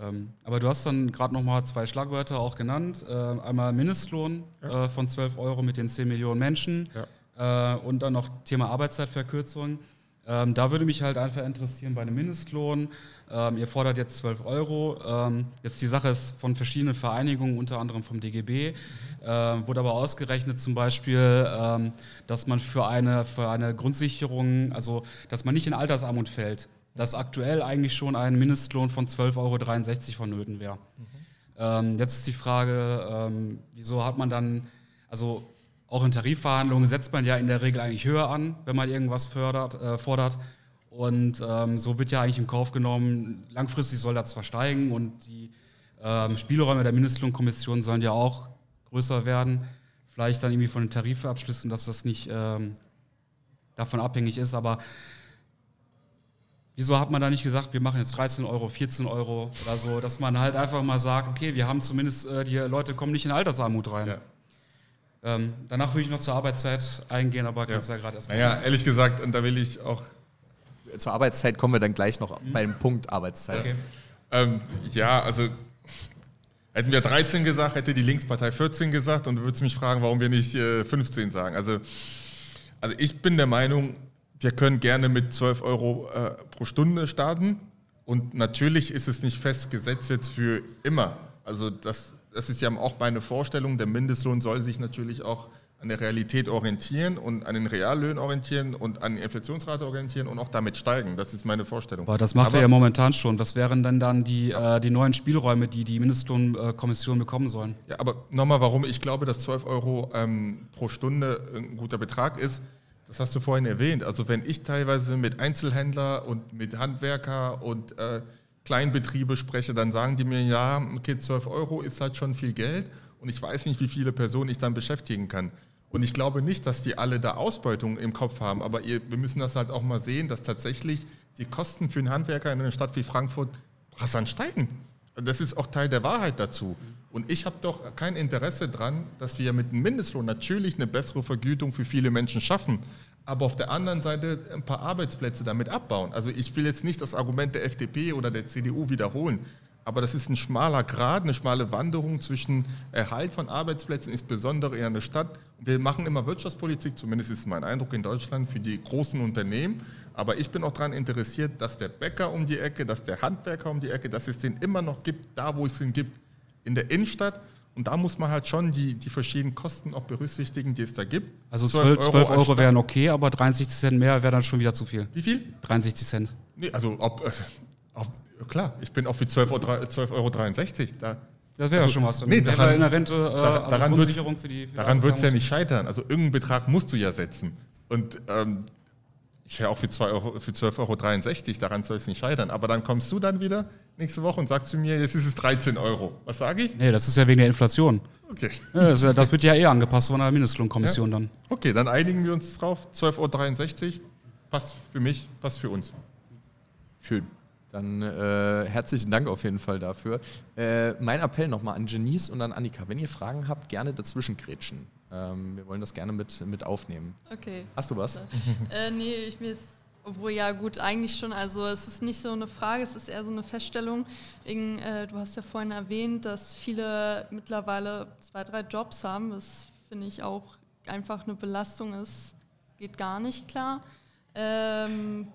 Ähm, aber du hast dann gerade nochmal zwei Schlagwörter auch genannt. Äh, einmal Mindestlohn ja. äh, von 12 Euro mit den 10 Millionen Menschen. Ja. Äh, und dann noch Thema Arbeitszeitverkürzung. Ähm, da würde mich halt einfach interessieren bei einem Mindestlohn. Ähm, ihr fordert jetzt 12 Euro. Ähm, jetzt die Sache ist von verschiedenen Vereinigungen, unter anderem vom DGB, mhm. äh, wurde aber ausgerechnet zum Beispiel, ähm, dass man für eine, für eine Grundsicherung, also dass man nicht in Altersarmut fällt, dass aktuell eigentlich schon ein Mindestlohn von 12,63 Euro vonnöten wäre. Mhm. Ähm, jetzt ist die Frage, ähm, wieso hat man dann, also auch in Tarifverhandlungen setzt man ja in der Regel eigentlich höher an, wenn man irgendwas fördert, äh, fordert. Und ähm, so wird ja eigentlich in Kauf genommen, langfristig soll das zwar steigen und die ähm, Spielräume der Mindestlohnkommission sollen ja auch größer werden. Vielleicht dann irgendwie von den Tarifabschlüssen, dass das nicht ähm, davon abhängig ist. Aber wieso hat man da nicht gesagt, wir machen jetzt 13 Euro, 14 Euro oder so, dass man halt einfach mal sagt, okay, wir haben zumindest, äh, die Leute kommen nicht in Altersarmut rein. Ja. Ähm, danach würde ich noch zur Arbeitszeit eingehen, aber kannst ja, ja gerade erstmal. Naja, ehrlich gesagt, und da will ich auch. Zur Arbeitszeit kommen wir dann gleich noch mhm. beim Punkt Arbeitszeit. Okay. Ähm, ja, also hätten wir 13 gesagt, hätte die Linkspartei 14 gesagt und du würdest mich fragen, warum wir nicht äh, 15 sagen. Also, also ich bin der Meinung, wir können gerne mit 12 Euro äh, pro Stunde starten. Und natürlich ist es nicht festgesetzt jetzt für immer. Also das das ist ja auch meine Vorstellung, der Mindestlohn soll sich natürlich auch an der Realität orientieren und an den Reallöhnen orientieren und an der Inflationsrate orientieren und auch damit steigen. Das ist meine Vorstellung. Aber das macht Aber, er ja momentan schon. Was wären denn dann die, äh, die neuen Spielräume, die die Mindestlohnkommission bekommen sollen? Ja, aber nochmal, warum ich glaube, dass 12 Euro ähm, pro Stunde ein guter Betrag ist, das hast du vorhin erwähnt. Also wenn ich teilweise mit Einzelhändler und mit Handwerker und äh, Kleinbetriebe spreche, dann sagen die mir, ja, okay, 12 Euro ist halt schon viel Geld und ich weiß nicht, wie viele Personen ich dann beschäftigen kann. Und ich glaube nicht, dass die alle da Ausbeutung im Kopf haben, aber ihr, wir müssen das halt auch mal sehen, dass tatsächlich die Kosten für einen Handwerker in einer Stadt wie Frankfurt rasant steigen. Das ist auch Teil der Wahrheit dazu. Und ich habe doch kein Interesse daran, dass wir mit einem Mindestlohn natürlich eine bessere Vergütung für viele Menschen schaffen aber auf der anderen Seite ein paar Arbeitsplätze damit abbauen. Also ich will jetzt nicht das Argument der FDP oder der CDU wiederholen, aber das ist ein schmaler Grad, eine schmale Wanderung zwischen Erhalt von Arbeitsplätzen, insbesondere in einer Stadt. Wir machen immer Wirtschaftspolitik, zumindest ist mein Eindruck in Deutschland, für die großen Unternehmen. Aber ich bin auch daran interessiert, dass der Bäcker um die Ecke, dass der Handwerker um die Ecke, dass es den immer noch gibt, da wo es ihn gibt, in der Innenstadt und da muss man halt schon die, die verschiedenen Kosten auch berücksichtigen, die es da gibt. Also 12, 12 Euro, Euro wären okay, aber 63 Cent mehr wäre dann schon wieder zu viel. Wie viel? 63 Cent. Nee, also ob, äh, ob klar, ich bin auch für 12,63 Euro. 12 Euro da, das wäre also, ja schon was. Nee, daran, in der Rente, äh, also daran die. Für daran wird es ja nicht scheitern. Also irgendeinen Betrag musst du ja setzen. Und ähm, ich wäre auch für, Euro, für 12,63 Euro, daran soll es nicht scheitern. Aber dann kommst du dann wieder nächste Woche und sagst zu mir, jetzt ist es 13 Euro. Was sage ich? Nee, das ist ja wegen der Inflation. Okay. Ja, das, das, wird ja eher angepasst von der Mindestlohnkommission ja? dann. Okay, dann einigen wir uns drauf. 12,63 Euro passt für mich, passt für uns. Schön. Dann äh, herzlichen Dank auf jeden Fall dafür. Äh, mein Appell nochmal an Janice und an Annika. Wenn ihr Fragen habt, gerne dazwischen grätschen. Ähm, wir wollen das gerne mit, mit aufnehmen. Okay. Hast du was? äh, nee, ich, mir ist obwohl ja gut, eigentlich schon. Also es ist nicht so eine Frage, es ist eher so eine Feststellung. In, äh, du hast ja vorhin erwähnt, dass viele mittlerweile zwei, drei Jobs haben. Das finde ich auch einfach eine Belastung ist, geht gar nicht klar. Ähm,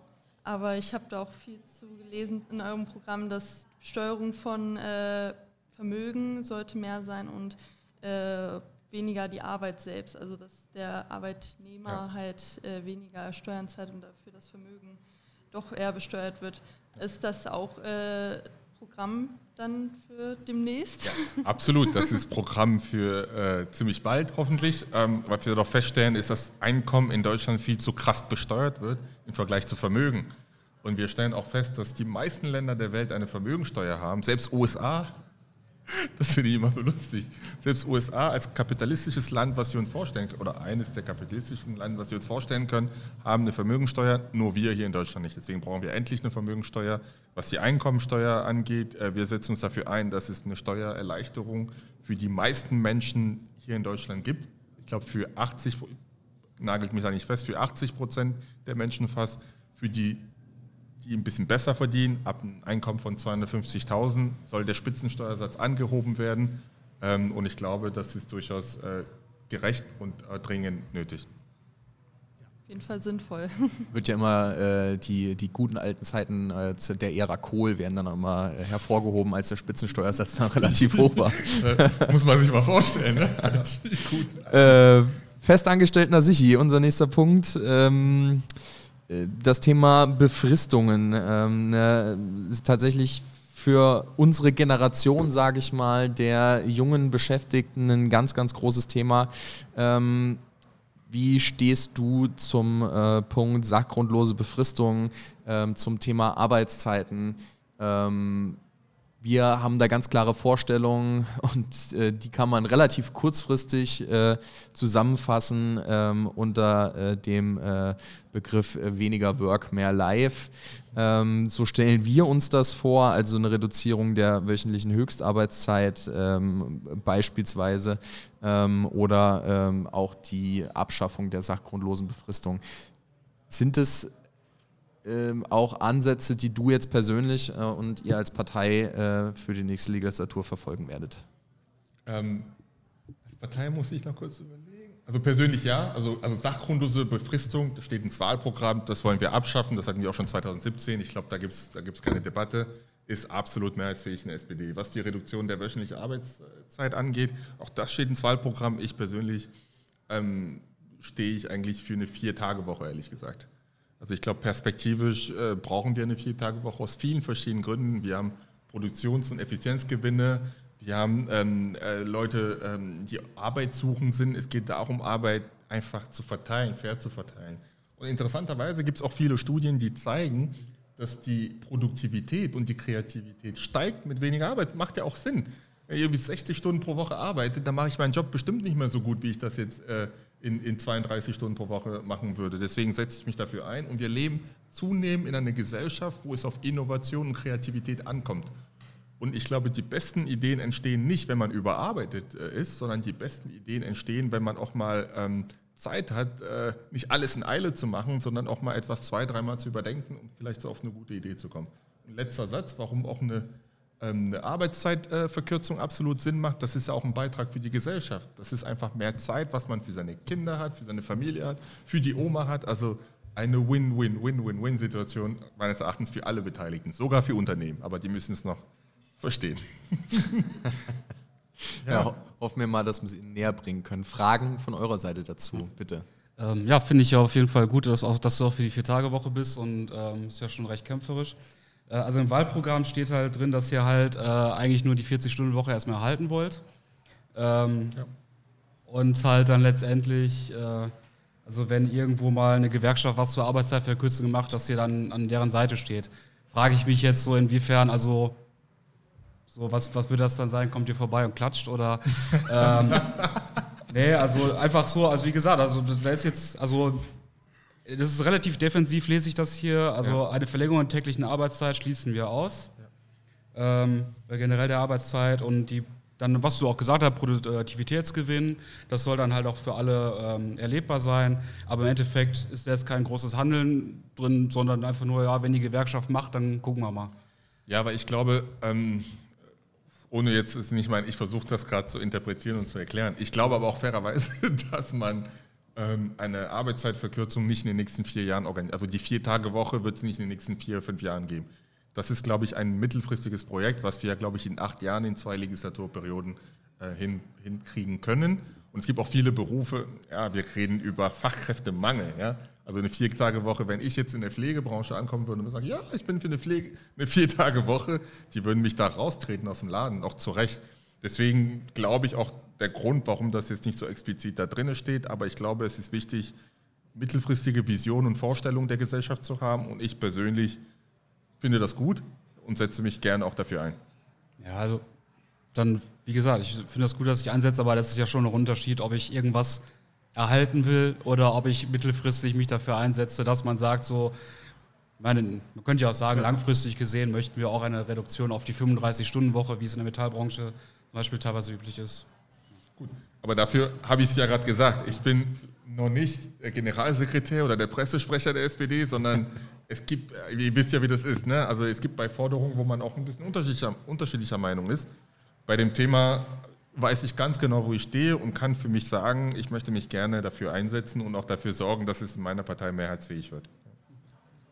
aber ich habe da auch viel zu gelesen in eurem Programm, dass Steuerung von äh, Vermögen sollte mehr sein und äh, weniger die Arbeit selbst, also dass der Arbeitnehmer ja. halt äh, weniger Steuern zahlt und dafür das Vermögen doch eher besteuert wird. Ist das auch äh, Programm dann für demnächst? Ja, absolut, das ist Programm für äh, ziemlich bald hoffentlich. Ähm, was wir doch feststellen, ist, dass Einkommen in Deutschland viel zu krass besteuert wird im Vergleich zu Vermögen. Und wir stellen auch fest, dass die meisten Länder der Welt eine Vermögensteuer haben. Selbst USA das finde ich immer so lustig. Selbst USA als kapitalistisches Land, was wir uns vorstellen, oder eines der kapitalistischen Länder, was wir uns vorstellen können, haben eine Vermögensteuer, nur wir hier in Deutschland nicht. Deswegen brauchen wir endlich eine Vermögensteuer. Was die Einkommensteuer angeht, äh, wir setzen uns dafür ein, dass es eine Steuererleichterung für die meisten Menschen hier in Deutschland gibt. Ich glaube, für 80, nagelt mich da nicht fest, für 80 Prozent der Menschen fast, für die die ein bisschen besser verdienen. Ab einem Einkommen von 250.000 soll der Spitzensteuersatz angehoben werden. Ähm, und ich glaube, das ist durchaus äh, gerecht und äh, dringend nötig. Auf jeden Fall sinnvoll. Wird ja immer äh, die, die guten alten Zeiten äh, der Ära Kohl werden dann immer äh, hervorgehoben, als der Spitzensteuersatz dann relativ hoch war. Äh, muss man sich mal vorstellen. Ne? Ja. Festangestellter Sichi, unser nächster Punkt. Ähm, das Thema Befristungen ähm, ne, ist tatsächlich für unsere Generation, sage ich mal, der jungen Beschäftigten ein ganz, ganz großes Thema. Ähm, wie stehst du zum äh, Punkt sachgrundlose Befristung, ähm, zum Thema Arbeitszeiten? Ähm, wir haben da ganz klare Vorstellungen und äh, die kann man relativ kurzfristig äh, zusammenfassen ähm, unter äh, dem äh, Begriff äh, weniger Work, mehr Life. Ähm, so stellen wir uns das vor, also eine Reduzierung der wöchentlichen Höchstarbeitszeit ähm, beispielsweise ähm, oder ähm, auch die Abschaffung der sachgrundlosen Befristung. Sind es ähm, auch Ansätze, die du jetzt persönlich äh, und ihr als Partei äh, für die nächste Legislatur verfolgen werdet? Ähm, als Partei muss ich noch kurz überlegen. Also persönlich ja, also, also sachgrundlose Befristung, da steht ins Wahlprogramm, das wollen wir abschaffen, das hatten wir auch schon 2017, ich glaube, da gibt es da gibt's keine Debatte, ist absolut mehrheitsfähig in der SPD. Was die Reduktion der wöchentlichen Arbeitszeit angeht, auch das steht ins Wahlprogramm. Ich persönlich ähm, stehe ich eigentlich für eine Vier-Tage-Woche, ehrlich gesagt. Also ich glaube, perspektivisch äh, brauchen wir eine Vier-Tage-Woche aus vielen verschiedenen Gründen. Wir haben Produktions- und Effizienzgewinne, wir haben ähm, äh, Leute, ähm, die arbeitssuchend sind. Es geht darum, Arbeit einfach zu verteilen, fair zu verteilen. Und interessanterweise gibt es auch viele Studien, die zeigen, dass die Produktivität und die Kreativität steigt mit weniger Arbeit. Macht ja auch Sinn. Wenn ich irgendwie 60 Stunden pro Woche arbeite, dann mache ich meinen Job bestimmt nicht mehr so gut, wie ich das jetzt äh, in, in 32 Stunden pro Woche machen würde. Deswegen setze ich mich dafür ein und wir leben zunehmend in einer Gesellschaft, wo es auf Innovation und Kreativität ankommt. Und ich glaube, die besten Ideen entstehen nicht, wenn man überarbeitet äh, ist, sondern die besten Ideen entstehen, wenn man auch mal ähm, Zeit hat, äh, nicht alles in Eile zu machen, sondern auch mal etwas zwei, dreimal zu überdenken und vielleicht so auf eine gute Idee zu kommen. Und letzter Satz, warum auch eine eine Arbeitszeitverkürzung absolut Sinn macht, das ist ja auch ein Beitrag für die Gesellschaft. Das ist einfach mehr Zeit, was man für seine Kinder hat, für seine Familie hat, für die Oma hat. Also eine Win-Win-Win-Win-Win-Situation meines Erachtens für alle Beteiligten, sogar für Unternehmen. Aber die müssen es noch verstehen. ja. ja, hoffen wir mal, dass wir es Ihnen näher bringen können. Fragen von eurer Seite dazu, bitte. Ähm, ja, finde ich ja auf jeden Fall gut, dass, auch, dass du auch für die Vier-Tage-Woche bist und ähm, ist ja schon recht kämpferisch. Äh, also im Wahlprogramm steht halt drin, dass ihr halt äh, eigentlich nur die 40-Stunden-Woche erstmal erhalten wollt. Ähm, ja. Und halt dann letztendlich, äh, also wenn irgendwo mal eine Gewerkschaft was zur Arbeitszeitverkürzung macht, dass ihr dann an deren Seite steht. Frage ich mich jetzt so, inwiefern, also so, was, was würde das dann sein? Kommt ihr vorbei und klatscht oder? ähm, nee, also einfach so, also wie gesagt, also da ist jetzt, also das ist relativ defensiv, lese ich das hier. Also ja. eine Verlängerung der täglichen Arbeitszeit schließen wir aus. Ja. Ähm, generell der Arbeitszeit und die dann, was du auch gesagt hast, Produktivitätsgewinn, das soll dann halt auch für alle ähm, erlebbar sein. Aber im Endeffekt ist da jetzt kein großes Handeln drin, sondern einfach nur, ja, wenn die Gewerkschaft macht, dann gucken wir mal. Ja, aber ich glaube, ähm, ohne jetzt ist nicht mein, ich versuche das gerade zu interpretieren und zu erklären. Ich glaube aber auch fairerweise, dass man eine Arbeitszeitverkürzung nicht in den nächsten vier Jahren organisieren. Also die Vier-Tage-Woche wird es nicht in den nächsten vier, fünf Jahren geben. Das ist, glaube ich, ein mittelfristiges Projekt, was wir, glaube ich, in acht Jahren, in zwei Legislaturperioden äh, hin, hinkriegen können. Und es gibt auch viele Berufe, ja, wir reden über Fachkräftemangel. Ja? Also eine Vier-Tage-Woche, wenn ich jetzt in der Pflegebranche ankommen würde und sagen, ja, ich bin für eine, Pflege, eine Vier-Tage-Woche, die würden mich da raustreten aus dem Laden, auch zu Recht. Deswegen glaube ich auch, der Grund, warum das jetzt nicht so explizit da drin steht, aber ich glaube, es ist wichtig, mittelfristige Vision und Vorstellung der Gesellschaft zu haben und ich persönlich finde das gut und setze mich gerne auch dafür ein. Ja, also dann, wie gesagt, ich finde das gut, dass ich einsetze, aber das ist ja schon ein Unterschied, ob ich irgendwas erhalten will oder ob ich mittelfristig mich dafür einsetze, dass man sagt, so, meine, man könnte ja auch sagen, langfristig gesehen möchten wir auch eine Reduktion auf die 35-Stunden-Woche, wie es in der Metallbranche zum Beispiel teilweise üblich ist. Gut, aber dafür habe ich es ja gerade gesagt. Ich bin noch nicht der Generalsekretär oder der Pressesprecher der SPD, sondern es gibt, ihr wisst ja, wie das ist, ne? also es gibt bei Forderungen, wo man auch ein bisschen unterschiedlicher, unterschiedlicher Meinung ist. Bei dem Thema weiß ich ganz genau, wo ich stehe und kann für mich sagen, ich möchte mich gerne dafür einsetzen und auch dafür sorgen, dass es in meiner Partei mehrheitsfähig wird.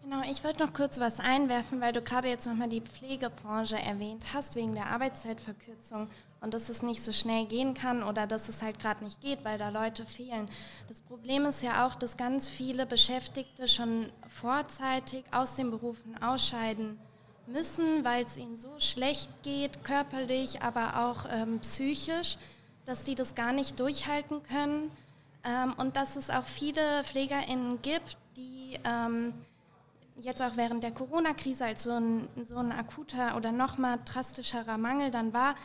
Genau, ich wollte noch kurz was einwerfen, weil du gerade jetzt nochmal die Pflegebranche erwähnt hast, wegen der Arbeitszeitverkürzung und dass es nicht so schnell gehen kann oder dass es halt gerade nicht geht, weil da Leute fehlen. Das Problem ist ja auch, dass ganz viele Beschäftigte schon vorzeitig aus den Berufen ausscheiden müssen, weil es ihnen so schlecht geht, körperlich, aber auch ähm, psychisch, dass sie das gar nicht durchhalten können Ähm, und dass es auch viele PflegerInnen gibt, die ähm, jetzt auch während der Corona-Krise als so ein, so ein akuter oder nochmal drastischerer Mangel dann war,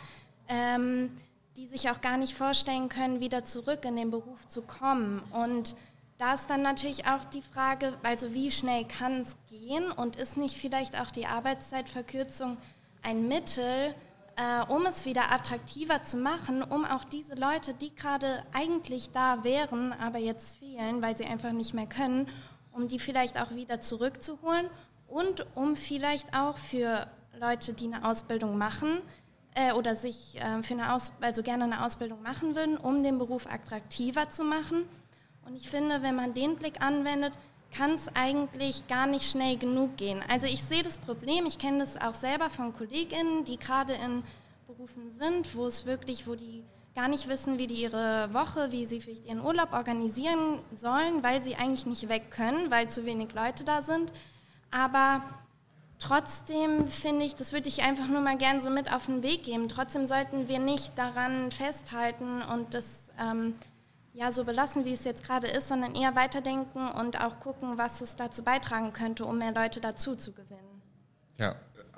ähm, die sich auch gar nicht vorstellen können, wieder zurück in den Beruf zu kommen. Und da ist dann natürlich auch die Frage, also wie schnell kann es gehen und ist nicht vielleicht auch die Arbeitszeitverkürzung ein Mittel, äh, um es wieder attraktiver zu machen, um auch diese Leute, die gerade eigentlich da wären, aber jetzt fehlen, weil sie einfach nicht mehr können, um die vielleicht auch wieder zurückzuholen und um vielleicht auch für Leute, die eine Ausbildung machen äh, oder sich äh, für eine Aus also gerne eine Ausbildung machen würden, um den Beruf attraktiver zu machen. Und ich finde, wenn man den Blick anwendet, kann es eigentlich gar nicht schnell genug gehen. Also ich sehe das Problem, ich kenne das auch selber von KollegInnen, die gerade in Berufen sind, wo es wirklich, wo die gar nicht wissen, wie die ihre Woche, wie sie vielleicht ihren Urlaub organisieren sollen, weil sie eigentlich nicht weg können, weil zu wenig Leute da sind. Aber trotzdem finde ich, das würde ich einfach nur mal gern so mit auf den Weg geben. Trotzdem sollten wir nicht daran festhalten und das ähm, ja so belassen, wie es jetzt gerade ist, sondern eher weiterdenken und auch gucken, was es dazu beitragen könnte, um mehr Leute dazu zu gewinnen. Ja,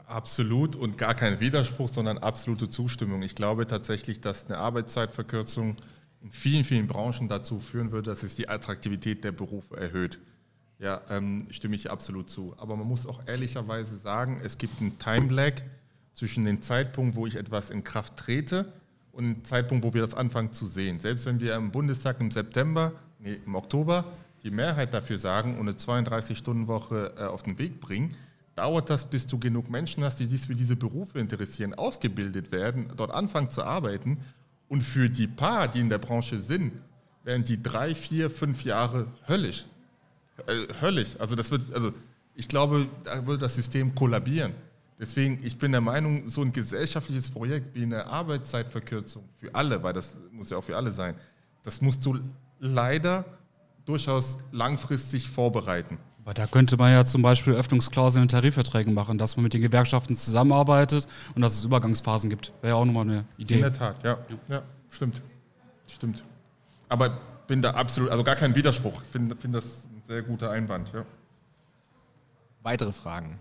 absolut und gar kein Widerspruch, sondern absolute Zustimmung. Ich glaube tatsächlich, dass eine Arbeitszeitverkürzung in vielen, vielen Branchen dazu führen würde, dass es die Attraktivität der Berufe erhöht. Ja, ähm, stimme ich absolut zu. Aber man muss auch ehrlicherweise sagen, es gibt einen Time-Lag zwischen dem Zeitpunkt, wo ich etwas in Kraft trete und dem Zeitpunkt, wo wir das anfangen zu sehen. Selbst wenn wir im Bundestag im September, nee, im Oktober die Mehrheit dafür sagen und eine 32-Stunden-Woche äh, auf den Weg bringen, dauert das, bis du genug Menschen hast, die sich für diese Berufe interessieren, ausgebildet werden, dort anfangen zu arbeiten. Und für die paar, die in der Branche sind, werden die drei, vier, fünf Jahre höllisch. Äh, höllisch. Also das wird, also ich glaube, da würde das System kollabieren. Deswegen, ich bin der Meinung, so ein gesellschaftliches Projekt wie eine Arbeitszeitverkürzung für alle, weil das muss ja auch für alle sein, das musst du leider durchaus langfristig vorbereiten. Aber da könnte man ja zum Beispiel Öffnungsklauseln in Tarifverträgen machen, dass man mit den Gewerkschaften zusammenarbeitet und dass es Übergangsphasen gibt. Wäre ja auch nochmal eine Idee. In der Tat, ja. Ja, stimmt. Stimmt. Aber bin da absolut, also gar kein Widerspruch. Ich finde find das sehr guter Einwand, ja. Weitere Fragen?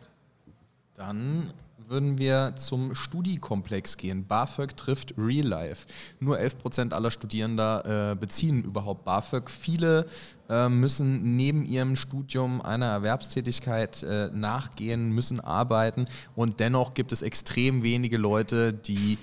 Dann würden wir zum Studiekomplex gehen. BAföG trifft Real Life. Nur 11% aller Studierender äh, beziehen überhaupt BAföG. Viele äh, müssen neben ihrem Studium einer Erwerbstätigkeit äh, nachgehen, müssen arbeiten und dennoch gibt es extrem wenige Leute, die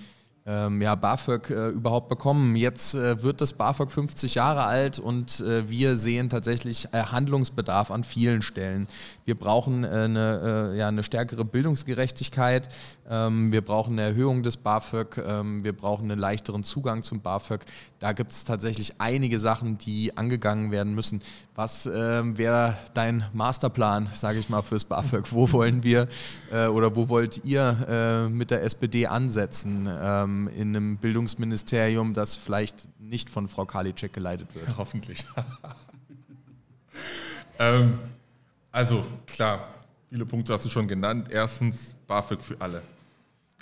ähm, ja, BAföG äh, überhaupt bekommen. Jetzt äh, wird das BAföG 50 Jahre alt und äh, wir sehen tatsächlich äh, Handlungsbedarf an vielen Stellen. Wir brauchen äh, eine, äh, ja, eine stärkere Bildungsgerechtigkeit, ähm, wir brauchen eine Erhöhung des BAföG, ähm, wir brauchen einen leichteren Zugang zum BAföG. Da gibt es tatsächlich einige Sachen, die angegangen werden müssen. Was ähm, wäre dein Masterplan, sage ich mal, fürs BAföG? Wo wollen wir oder wo wollt ihr mit der SPD ansetzen? Ähm, in einem Bildungsministerium, das vielleicht nicht von Frau Karliczek geleitet wird. Hoffentlich. ähm, also klar, viele Punkte hast du schon genannt. Erstens BAföG für alle.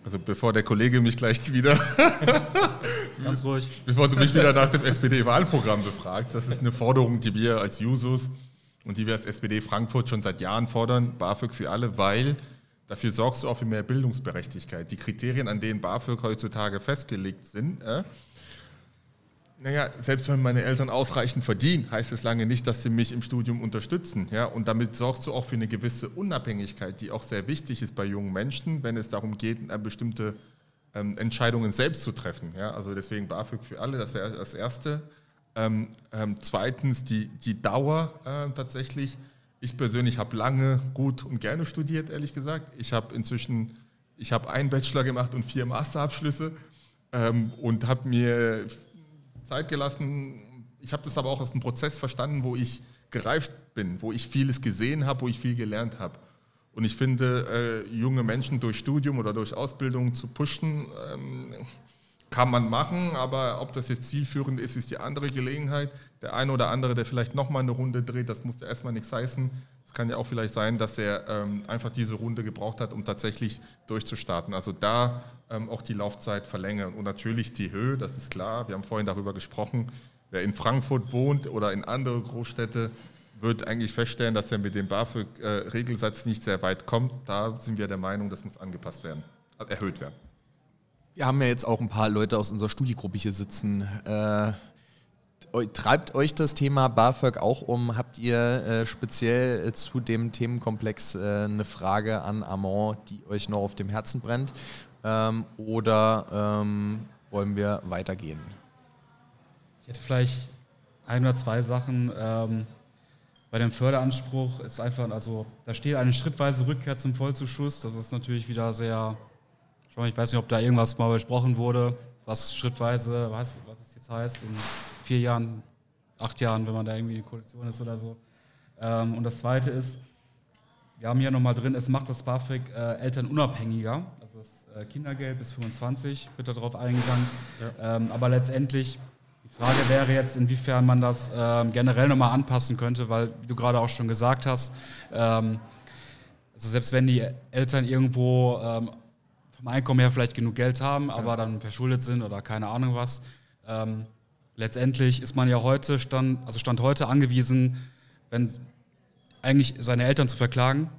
Also bevor der Kollege mich gleich wieder, ganz ruhig, bevor du mich wieder nach dem SPD-Wahlprogramm befragst, das ist eine Forderung, die wir als Jusos und die wir als SPD Frankfurt schon seit Jahren fordern, BAföG für alle, weil Dafür sorgst du auch für mehr Bildungsberechtigkeit. Die Kriterien, an denen BAföG heutzutage festgelegt sind, äh, naja, selbst wenn meine Eltern ausreichend verdienen, heißt es lange nicht, dass sie mich im Studium unterstützen. Ja? Und damit sorgst du auch für eine gewisse Unabhängigkeit, die auch sehr wichtig ist bei jungen Menschen, wenn es darum geht, bestimmte ähm, Entscheidungen selbst zu treffen. Ja? Also deswegen BAföG für alle, das wäre das Erste. Ähm, ähm, zweitens die, die Dauer äh, tatsächlich ich persönlich habe lange, gut und gerne studiert, ehrlich gesagt. Ich habe inzwischen, ich habe einen Bachelor gemacht und vier Masterabschlüsse ähm, und habe mir Zeit gelassen. Ich habe das aber auch aus einem Prozess verstanden, wo ich gereift bin, wo ich vieles gesehen habe, wo ich viel gelernt habe. Und ich finde, äh, junge Menschen durch Studium oder durch Ausbildung zu pushen, ähm, kann man machen, aber ob das jetzt zielführend ist, ist die andere Gelegenheit. Der eine oder andere, der vielleicht nochmal eine Runde dreht, das muss ja erstmal nichts heißen. Es kann ja auch vielleicht sein, dass er ähm, einfach diese Runde gebraucht hat, um tatsächlich durchzustarten. Also da ähm, auch die Laufzeit verlängern. Und natürlich die Höhe, das ist klar. Wir haben vorhin darüber gesprochen. Wer in Frankfurt wohnt oder in andere Großstädte, wird eigentlich feststellen, dass er mit dem BAföG-Regelsatz nicht sehr weit kommt. Da sind wir der Meinung, das muss angepasst werden, erhöht werden. Wir haben ja jetzt auch ein paar Leute aus unserer Studiegruppe hier sitzen. Äh, treibt euch das Thema BAföG auch um? Habt ihr äh, speziell äh, zu dem Themenkomplex äh, eine Frage an Amon, die euch noch auf dem Herzen brennt? Ähm, oder ähm, wollen wir weitergehen? Ich hätte vielleicht ein oder zwei Sachen. Ähm, bei dem Förderanspruch ist einfach, also da steht eine schrittweise Rückkehr zum Vollzuschuss. Das ist natürlich wieder sehr, ich weiß nicht, ob da irgendwas mal besprochen wurde, was schrittweise, was, was es jetzt heißt, in vier Jahren, acht Jahren, wenn man da irgendwie in Koalition ist oder so. Ähm, und das zweite ist, wir haben hier nochmal drin, es macht das BAföG äh, Eltern unabhängiger. Also das äh, Kindergeld bis 25 wird darauf eingegangen. Ja. Ähm, aber letztendlich Frage wäre jetzt, inwiefern man das ähm, generell nochmal anpassen könnte, weil, wie du gerade auch schon gesagt hast, ähm, also selbst wenn die Eltern irgendwo ähm, vom Einkommen her vielleicht genug Geld haben, aber ja. dann verschuldet sind oder keine Ahnung was, ähm, letztendlich ist man ja heute, stand, also Stand heute angewiesen, wenn eigentlich seine Eltern zu verklagen,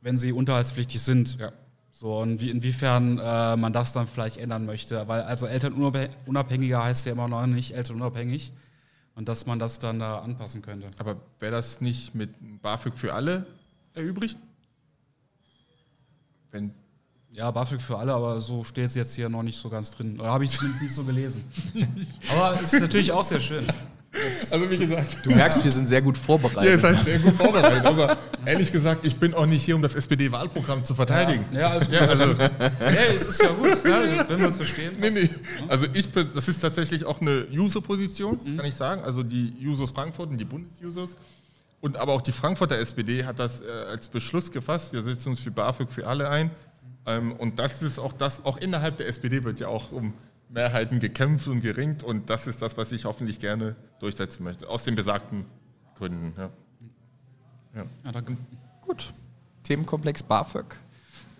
wenn sie unterhaltspflichtig sind. Ja. So, und wie, inwiefern äh, man das dann vielleicht ändern möchte. Weil also Elternunabhängiger heißt ja immer noch nicht elternunabhängig. Und dass man das dann da anpassen könnte. Aber wäre das nicht mit BAföG für alle erübrigt? Wenn ja, BAföG für alle, aber so steht es jetzt hier noch nicht so ganz drin. Oder habe ich es nicht so gelesen. aber ist natürlich auch sehr schön. Also wie gesagt. Du merkst, wir sind sehr gut vorbereitet. Ihr seid sehr gut vorbereitet. Aber ehrlich gesagt, ich bin auch nicht hier, um das SPD-Wahlprogramm zu verteidigen. Ja, ja alles gut. Ja, also, nee, es ist ja gut, ja, wenn wir uns verstehen. Nee, nee. Also ich bin, das ist tatsächlich auch eine User-Position, mhm. kann ich sagen. Also die Jusos Frankfurt und die Bundesjusos. Und aber auch die Frankfurter SPD hat das äh, als Beschluss gefasst. Wir setzen uns für BAföG für alle ein. Ähm, und das ist auch das, auch innerhalb der SPD wird ja auch um Mehrheiten gekämpft und geringt und das ist das, was ich hoffentlich gerne durchsetzen möchte, aus den besagten Gründen. Ja. Ja. ja danke. Gut. Themenkomplex BAföG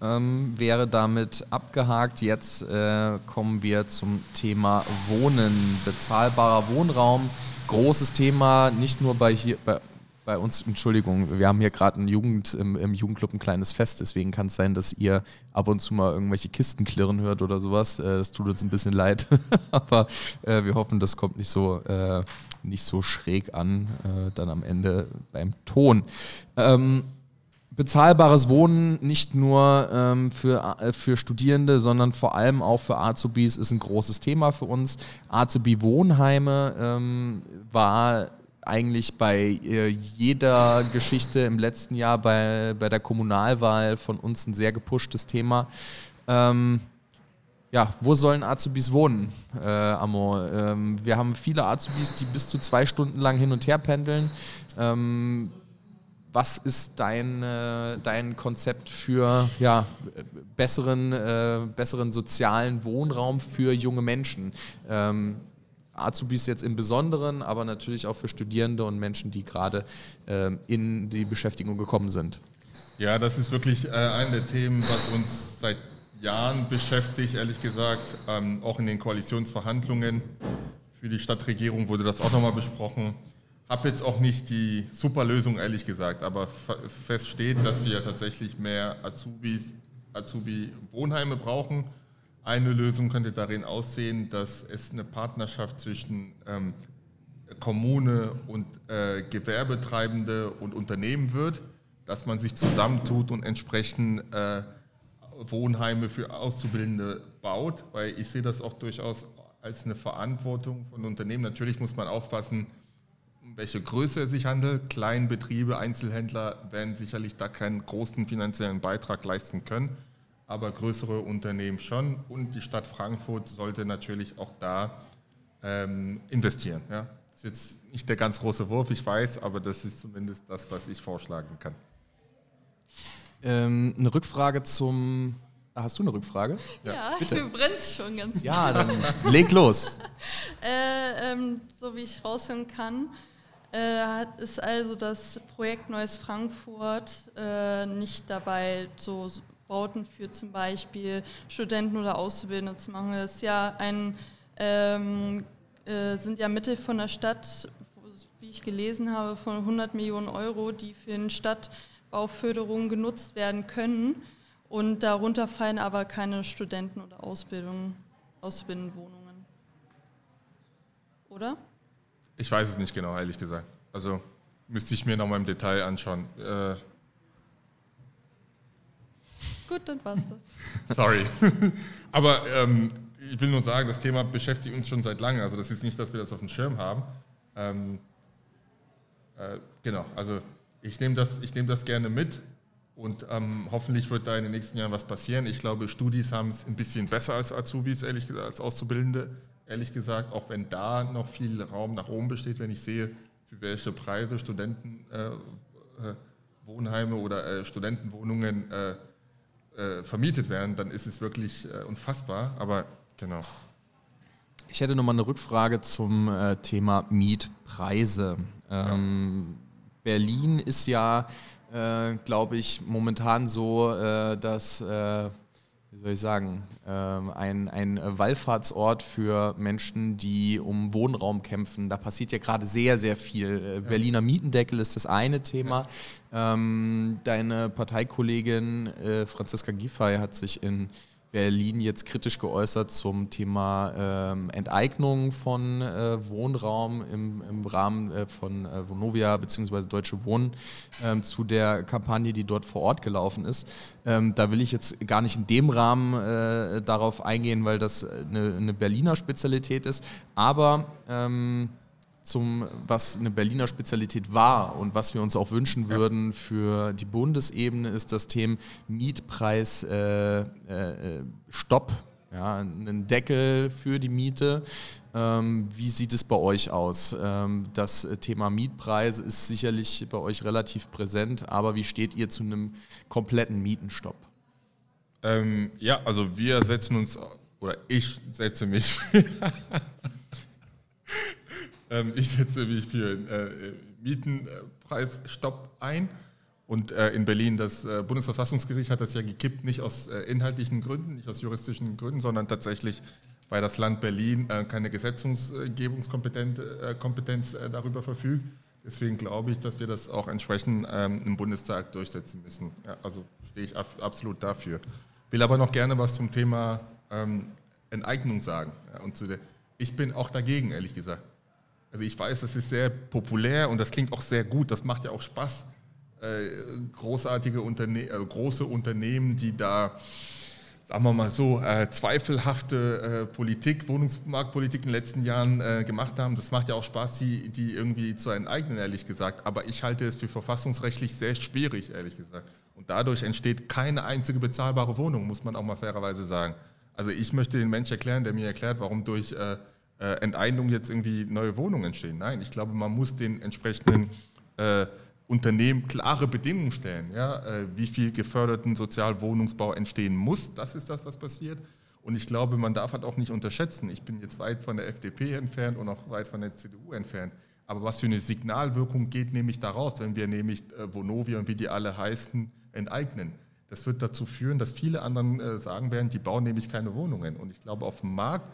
ähm, wäre damit abgehakt. Jetzt äh, kommen wir zum Thema Wohnen, bezahlbarer Wohnraum. Großes Thema, nicht nur bei, hier, bei bei uns, Entschuldigung, wir haben hier gerade Jugend, im, im, Jugendclub ein kleines Fest, deswegen kann es sein, dass ihr ab und zu mal irgendwelche Kisten klirren hört oder sowas. Äh, das tut uns ein bisschen leid, aber äh, wir hoffen, das kommt nicht so, äh, nicht so schräg an, äh, dann am Ende beim Ton. Ähm, bezahlbares Wohnen nicht nur ähm, für, äh, für Studierende, sondern vor allem auch für Azubis ist ein großes Thema für uns. Azubi Wohnheime ähm, war eigentlich bei äh, jeder Geschichte im letzten Jahr bei, bei der Kommunalwahl von uns ein sehr gepushtes Thema. Ähm, ja, wo sollen Azubis wohnen, äh, Amor? Ähm, wir haben viele Azubis, die bis zu zwei Stunden lang hin und her pendeln. Ähm, was ist dein, äh, dein Konzept für ja, besseren, äh, besseren sozialen Wohnraum für junge Menschen? Ähm, Azubis jetzt im Besonderen, aber natürlich auch für Studierende und Menschen, die gerade äh, in die Beschäftigung gekommen sind. Ja, das ist wirklich äh, ein der Themen, was uns seit Jahren beschäftigt, ehrlich gesagt, ähm, auch in den Koalitionsverhandlungen. Für die Stadtregierung wurde das auch nochmal besprochen. Habe jetzt auch nicht die super Lösung, ehrlich gesagt, aber fest steht, dass wir tatsächlich mehr Azubis, Azubi-Wohnheime brauchen eine Lösung könnte darin aussehen, dass es eine Partnerschaft zwischen ähm, Kommune und äh, Gewerbetreibende und Unternehmen wird, dass man sich zusammentut und entsprechend äh, Wohnheime für Auszubildende baut, weil ich sehe das auch durchaus als eine Verantwortung von Unternehmen. Natürlich muss man aufpassen, um welche Größe es sich handelt. Kleinbetriebe, Einzelhändler werden sicherlich da keinen großen finanziellen Beitrag leisten können aber größere Unternehmen schon. Und die Stadt Frankfurt sollte natürlich auch da ähm, investieren. Ja. Das ist jetzt nicht der ganz große Wurf, ich weiß, aber das ist zumindest das, was ich vorschlagen kann. Ähm, eine Rückfrage zum. Ah, hast du eine Rückfrage? Ja, ja ich brennt schon ganz Ja, dann leg los. äh, ähm, so wie ich raushören kann, äh, ist also das Projekt Neues Frankfurt äh, nicht dabei, so Bauten für zum Beispiel Studenten oder Auszubildende zu machen. Das ist ja ein ähm, äh, sind ja Mittel von der Stadt, wie ich gelesen habe, von 100 Millionen Euro, die für den Stadtbauförderung genutzt werden können. Und darunter fallen aber keine Studenten- oder Ausbildung, Ausbildungswohnungen. Oder? Ich weiß es nicht genau, ehrlich gesagt. Also müsste ich mir nochmal im Detail anschauen. Äh, Gut, dann war's das. sorry. Aber ähm, ich will nur sagen, das Thema beschäftigt uns schon seit langem. Also das ist nicht, dass wir das auf dem Schirm haben. Ähm, äh, genau, also ich nehme das, nehm das gerne mit und ähm, hoffentlich wird da in den nächsten Jahren was passieren. Ich glaube, Studis haben es ein bisschen besser als Azubis, ehrlich gesagt, als Auszubildende, ehrlich gesagt, auch wenn da noch viel Raum nach oben besteht, wenn ich sehe, für welche Preise Studenten äh, äh, oder äh, Studentenwohnungen äh, vermietet werden, dann ist es wirklich äh, unfassbar. Aber genau. Ich hätte nochmal eine Rückfrage zum äh, Thema Mietpreise. Ähm, Berlin ist ja, äh, glaube ich, momentan so, äh, dass, wie soll ich sagen, ähm, ein, ein Wallfahrtsort für Menschen, die um Wohnraum kämpfen. Da passiert ja gerade sehr, sehr viel. Äh, Berliner Mietendeckel ist das eine Thema. Ähm, deine Parteikollegin äh, Franziska Giffey hat sich in Berlin jetzt kritisch geäußert zum Thema ähm, Enteignung von äh, Wohnraum im, im Rahmen äh, von äh, Vonovia bzw. Deutsche Wohnen ähm, zu der Kampagne, die dort vor Ort gelaufen ist. Ähm, da will ich jetzt gar nicht in dem Rahmen äh, darauf eingehen, weil das eine, eine Berliner Spezialität ist. Aber ähm, zum, was eine Berliner Spezialität war und was wir uns auch wünschen würden für die Bundesebene, ist das Thema Mietpreis äh, äh, Stopp, ja, einen Deckel für die Miete. Ähm, wie sieht es bei euch aus? Ähm, das Thema Mietpreise ist sicherlich bei euch relativ präsent, aber wie steht ihr zu einem kompletten Mietenstopp? Ähm, ja, also wir setzen uns, oder ich setze mich Ähm, ich setze mich für äh, Mietenpreisstopp ein. Und äh, in Berlin, das äh, Bundesverfassungsgericht hat das ja gekippt, nicht aus äh, inhaltlichen Gründen, nicht aus juristischen Gründen, sondern tatsächlich, weil das Land Berlin äh, keine Gesetzgebungskompetenz äh, Kompetenz, darüber verfügt. Deswegen glaube ich, dass wir das auch entsprechend ähm, im Bundestag durchsetzen müssen. Ja, also stehe ich absolut dafür. Will aber noch gerne was zum Thema ähm, Enteignung sagen. Ja, und zu der, ich bin auch dagegen, ehrlich gesagt. Also ich weiß, das ist sehr populär und das klingt auch sehr gut, das macht ja auch Spaß. Äh, großartige Unterne äh, große Unternehmen, die da, sagen wir mal so, äh, zweifelhafte Politik, Wohnungsmarktpolitik in den letzten Jahren gemacht haben. Das macht ja auch Spaß, die, die irgendwie zu enteignen, ehrlich gesagt. Aber ich halte es für verfassungsrechtlich sehr schwierig, ehrlich gesagt. Und dadurch entsteht keine einzige bezahlbare Wohnung, muss man auch mal fairerweise sagen. Also ich möchte den Mensch erklären, der mir erklärt, warum durch äh, Enteignung jetzt irgendwie neue Wohnungen entstehen. Nein, ich glaube, man muss den entsprechenden äh, Unternehmen klare Bedingungen stellen. Ja? Äh, wie viel geförderten Sozialwohnungsbau entstehen muss, das ist das, was passiert. Und ich glaube, man darf halt auch nicht unterschätzen. Ich bin jetzt weit von der FDP entfernt und auch weit von der CDU entfernt. Aber was für eine Signalwirkung geht nämlich daraus, wenn wir nämlich äh, Vonovia und wie die alle heißen, enteignen? Das wird dazu führen, dass viele anderen äh, sagen werden, die bauen nämlich keine Wohnungen. Und ich glaube, auf dem Markt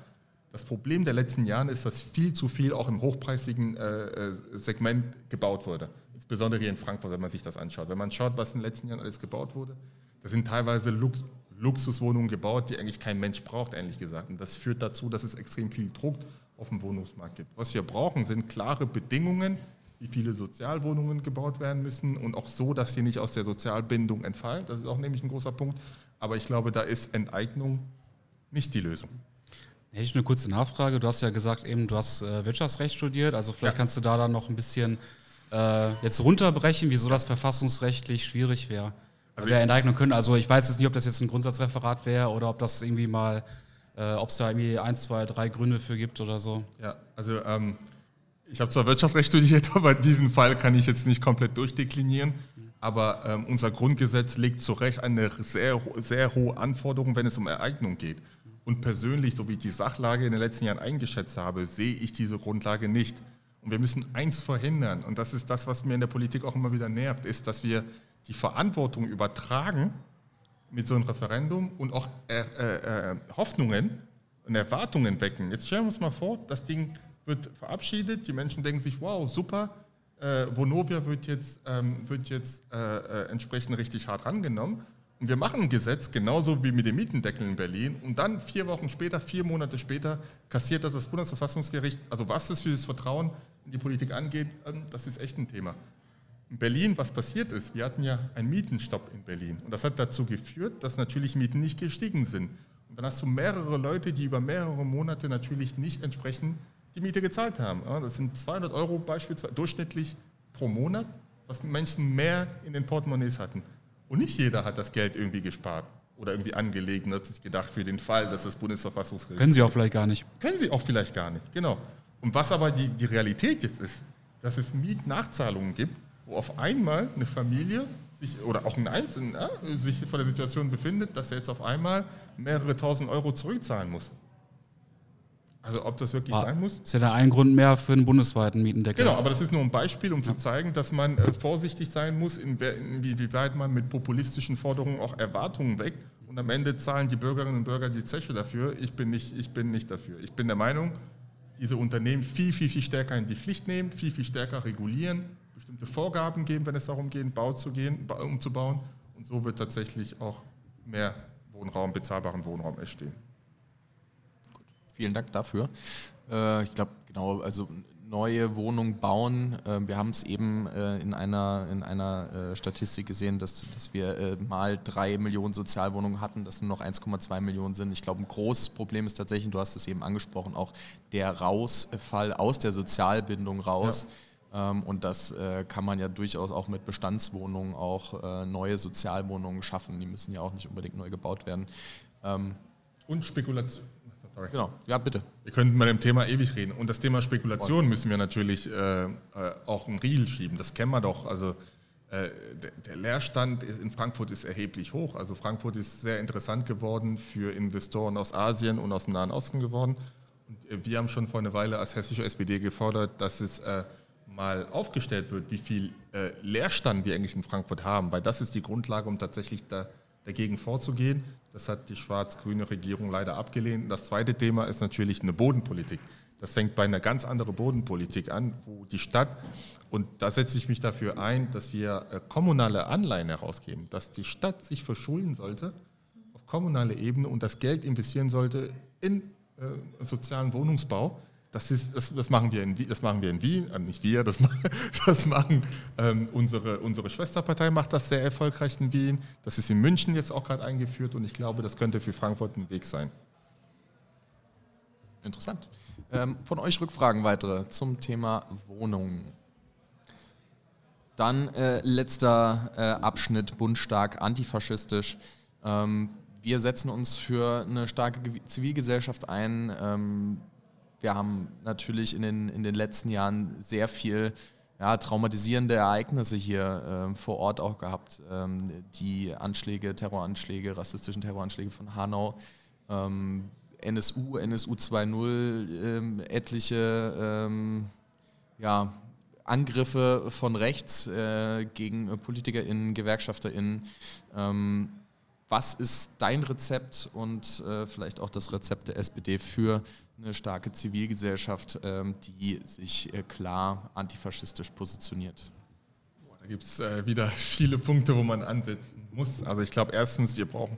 das Problem der letzten Jahre ist, dass viel zu viel auch im hochpreisigen äh, äh, Segment gebaut wurde. Insbesondere hier in Frankfurt, wenn man sich das anschaut. Wenn man schaut, was in den letzten Jahren alles gebaut wurde, da sind teilweise Lux Luxuswohnungen gebaut, die eigentlich kein Mensch braucht, ehrlich gesagt. Und das führt dazu, dass es extrem viel Druck auf dem Wohnungsmarkt gibt. Was wir brauchen, sind klare Bedingungen, wie viele Sozialwohnungen gebaut werden müssen und auch so, dass sie nicht aus der Sozialbindung entfallen. Das ist auch nämlich ein großer Punkt. Aber ich glaube, da ist Enteignung nicht die Lösung. Hätte ich eine kurze Nachfrage. Du hast ja gesagt, eben, du hast äh, Wirtschaftsrecht studiert, also vielleicht ja. kannst du da dann noch ein bisschen äh, jetzt runterbrechen, wieso das verfassungsrechtlich schwierig wäre. Also wir enteignen können. Also ich weiß jetzt nicht, ob das jetzt ein Grundsatzreferat wäre oder ob das irgendwie mal, äh, ob es da irgendwie ein, zwei, drei Gründe für gibt oder so. Ja, also ähm, ich habe zwar Wirtschaftsrecht studiert, aber diesen Fall kann ich jetzt nicht komplett durchdeklinieren. Aber ähm, unser Grundgesetz legt zu Recht eine sehr, sehr hohe Anforderung, wenn es um Ereignung geht. Und persönlich, so wie ich die Sachlage in den letzten Jahren eingeschätzt habe, sehe ich diese Grundlage nicht. Und wir müssen eins verhindern, und das ist das, was mir in der Politik auch immer wieder nervt, ist, dass wir die Verantwortung übertragen mit so einem Referendum und auch äh, äh, Hoffnungen und Erwartungen wecken. Jetzt stellen wir uns mal vor, das Ding wird verabschiedet, die Menschen denken sich, wow, super, äh, Vonovia wird jetzt, ähm, wird jetzt äh, äh, entsprechend richtig hart rangenommen. Und wir machen ein Gesetz, genauso wie mit dem Mietendeckel in Berlin. Und dann vier Wochen später, vier Monate später, kassiert das das Bundesverfassungsgericht. Also was das für das Vertrauen in die Politik angeht, ähm, das ist echt ein Thema. In Berlin, was passiert ist, wir hatten ja einen Mietenstopp in Berlin. Und das hat dazu geführt, dass natürlich Mieten nicht gestiegen sind. Und dann hast du mehrere Leute, die über mehrere Monate natürlich nicht entsprechend die Miete gezahlt haben. Das sind 200 Euro beispielsweise durchschnittlich pro Monat, was Menschen mehr in den Portemonnaies hatten. Und nicht jeder hat das Geld irgendwie gespart oder irgendwie angelegt und hat sich gedacht, für den Fall, dass das Bundesverfassungsgericht. Können Sie auch vielleicht gar nicht. Können Sie auch vielleicht gar nicht, genau. Und was aber die, die Realität jetzt ist, dass es Mietnachzahlungen gibt, wo auf einmal eine Familie sich, oder auch ein Einzelner ja, sich vor der Situation befindet, dass er jetzt auf einmal mehrere tausend Euro zurückzahlen muss. Also ob das wirklich Ah, sein muss? Ist ja da ein Grund mehr für einen bundesweiten Mietendeckel. Genau, aber das ist nur ein Beispiel, um zu zeigen, dass man äh, vorsichtig sein muss, inwieweit man mit populistischen Forderungen auch Erwartungen weckt. Und am Ende zahlen die Bürgerinnen und Bürger die Zeche dafür. Ich bin nicht, ich bin nicht dafür. Ich bin der Meinung, diese Unternehmen viel, viel, viel stärker in die Pflicht nehmen, viel, viel stärker regulieren, bestimmte Vorgaben geben, wenn es darum geht, Bau zu gehen, ba- umzubauen. Und so wird tatsächlich auch mehr Wohnraum, bezahlbaren Wohnraum entstehen. Vielen Dank dafür. Äh, ich glaube, genau, also neue Wohnungen bauen. Äh, wir haben es eben äh, in einer, in einer äh, Statistik gesehen, dass, dass wir mal drei Millionen Sozialwohnungen hatten, dass nur noch 1,2 Millionen sind. Ich glaube, ein großes Problem ist tatsächlich, du hast es eben angesprochen, auch der Rausfall aus der Sozialbindung raus. Ähm, Und das kann man ja durchaus auch mit Bestandswohnungen auch neue Sozialwohnungen schaffen. Die müssen ja auch nicht unbedingt neu gebaut werden. Ähm, Und Spekulation. Sorry. Genau, ja, bitte. Wir könnten bei dem Thema ewig reden. Und das Thema Spekulation müssen wir natürlich äh, äh, auch einen Riegel schieben. Das kennen wir doch. Also äh, der, der Leerstand ist in Frankfurt ist erheblich hoch. Also Frankfurt ist sehr interessant geworden für Investoren aus Asien und aus dem Nahen Osten geworden. Und äh, wir haben schon vor einer Weile als hessische SPD gefordert, dass es äh, mal aufgestellt wird, wie viel äh, Leerstand wir eigentlich in Frankfurt haben, weil das ist die Grundlage, um tatsächlich da, dagegen vorzugehen. Das hat die schwarz-grüne Regierung leider abgelehnt. Das zweite Thema ist natürlich eine Bodenpolitik. Das fängt bei einer ganz anderen Bodenpolitik an, wo die Stadt, und da setze ich mich dafür ein, dass wir äh, kommunale Anleihen herausgeben, dass die Stadt sich verschulden sollte auf kommunaler Ebene und das Geld investieren sollte in äh, sozialen Wohnungsbau. Das, ist, das, das, machen wir in, Wien- das machen wir in Wien, äh, nicht wir, das, das machen ähm, unsere, unsere Schwesterpartei macht das sehr erfolgreich in Wien. Das ist in München jetzt auch gerade eingeführt und ich glaube, das könnte für Frankfurt ein Weg sein. Interessant. Ähm, von euch Rückfragen weitere zum Thema Wohnungen. Dann äh, letzter äh, Abschnitt, bundstark, antifaschistisch. Ähm, wir setzen uns für eine starke Zivilgesellschaft ein. Wir haben natürlich in den, in den letzten Jahren sehr viel ja, traumatisierende Ereignisse hier ähm, vor Ort auch gehabt. Ähm, die Anschläge, Terroranschläge, rassistischen Terroranschläge von Hanau, ähm, NSU, NSU 2.0, ähm, etliche ähm, ja, Angriffe von rechts äh, gegen äh, PolitikerInnen, GewerkschafterInnen. Ähm, was ist dein Rezept und äh, vielleicht auch das Rezept der SPD für eine starke Zivilgesellschaft, ähm, die sich äh, klar antifaschistisch positioniert? Da gibt es äh, wieder viele Punkte, wo man ansetzen muss. Also ich glaube erstens, wir brauchen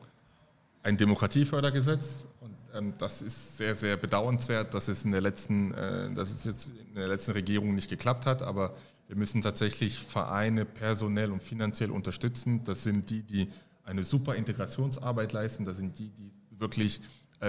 ein Demokratiefördergesetz und ähm, das ist sehr, sehr bedauernswert, dass es in der letzten, äh, dass es jetzt in der letzten Regierung nicht geklappt hat, aber wir müssen tatsächlich Vereine personell und finanziell unterstützen. Das sind die, die eine super Integrationsarbeit leisten, das sind die, die wirklich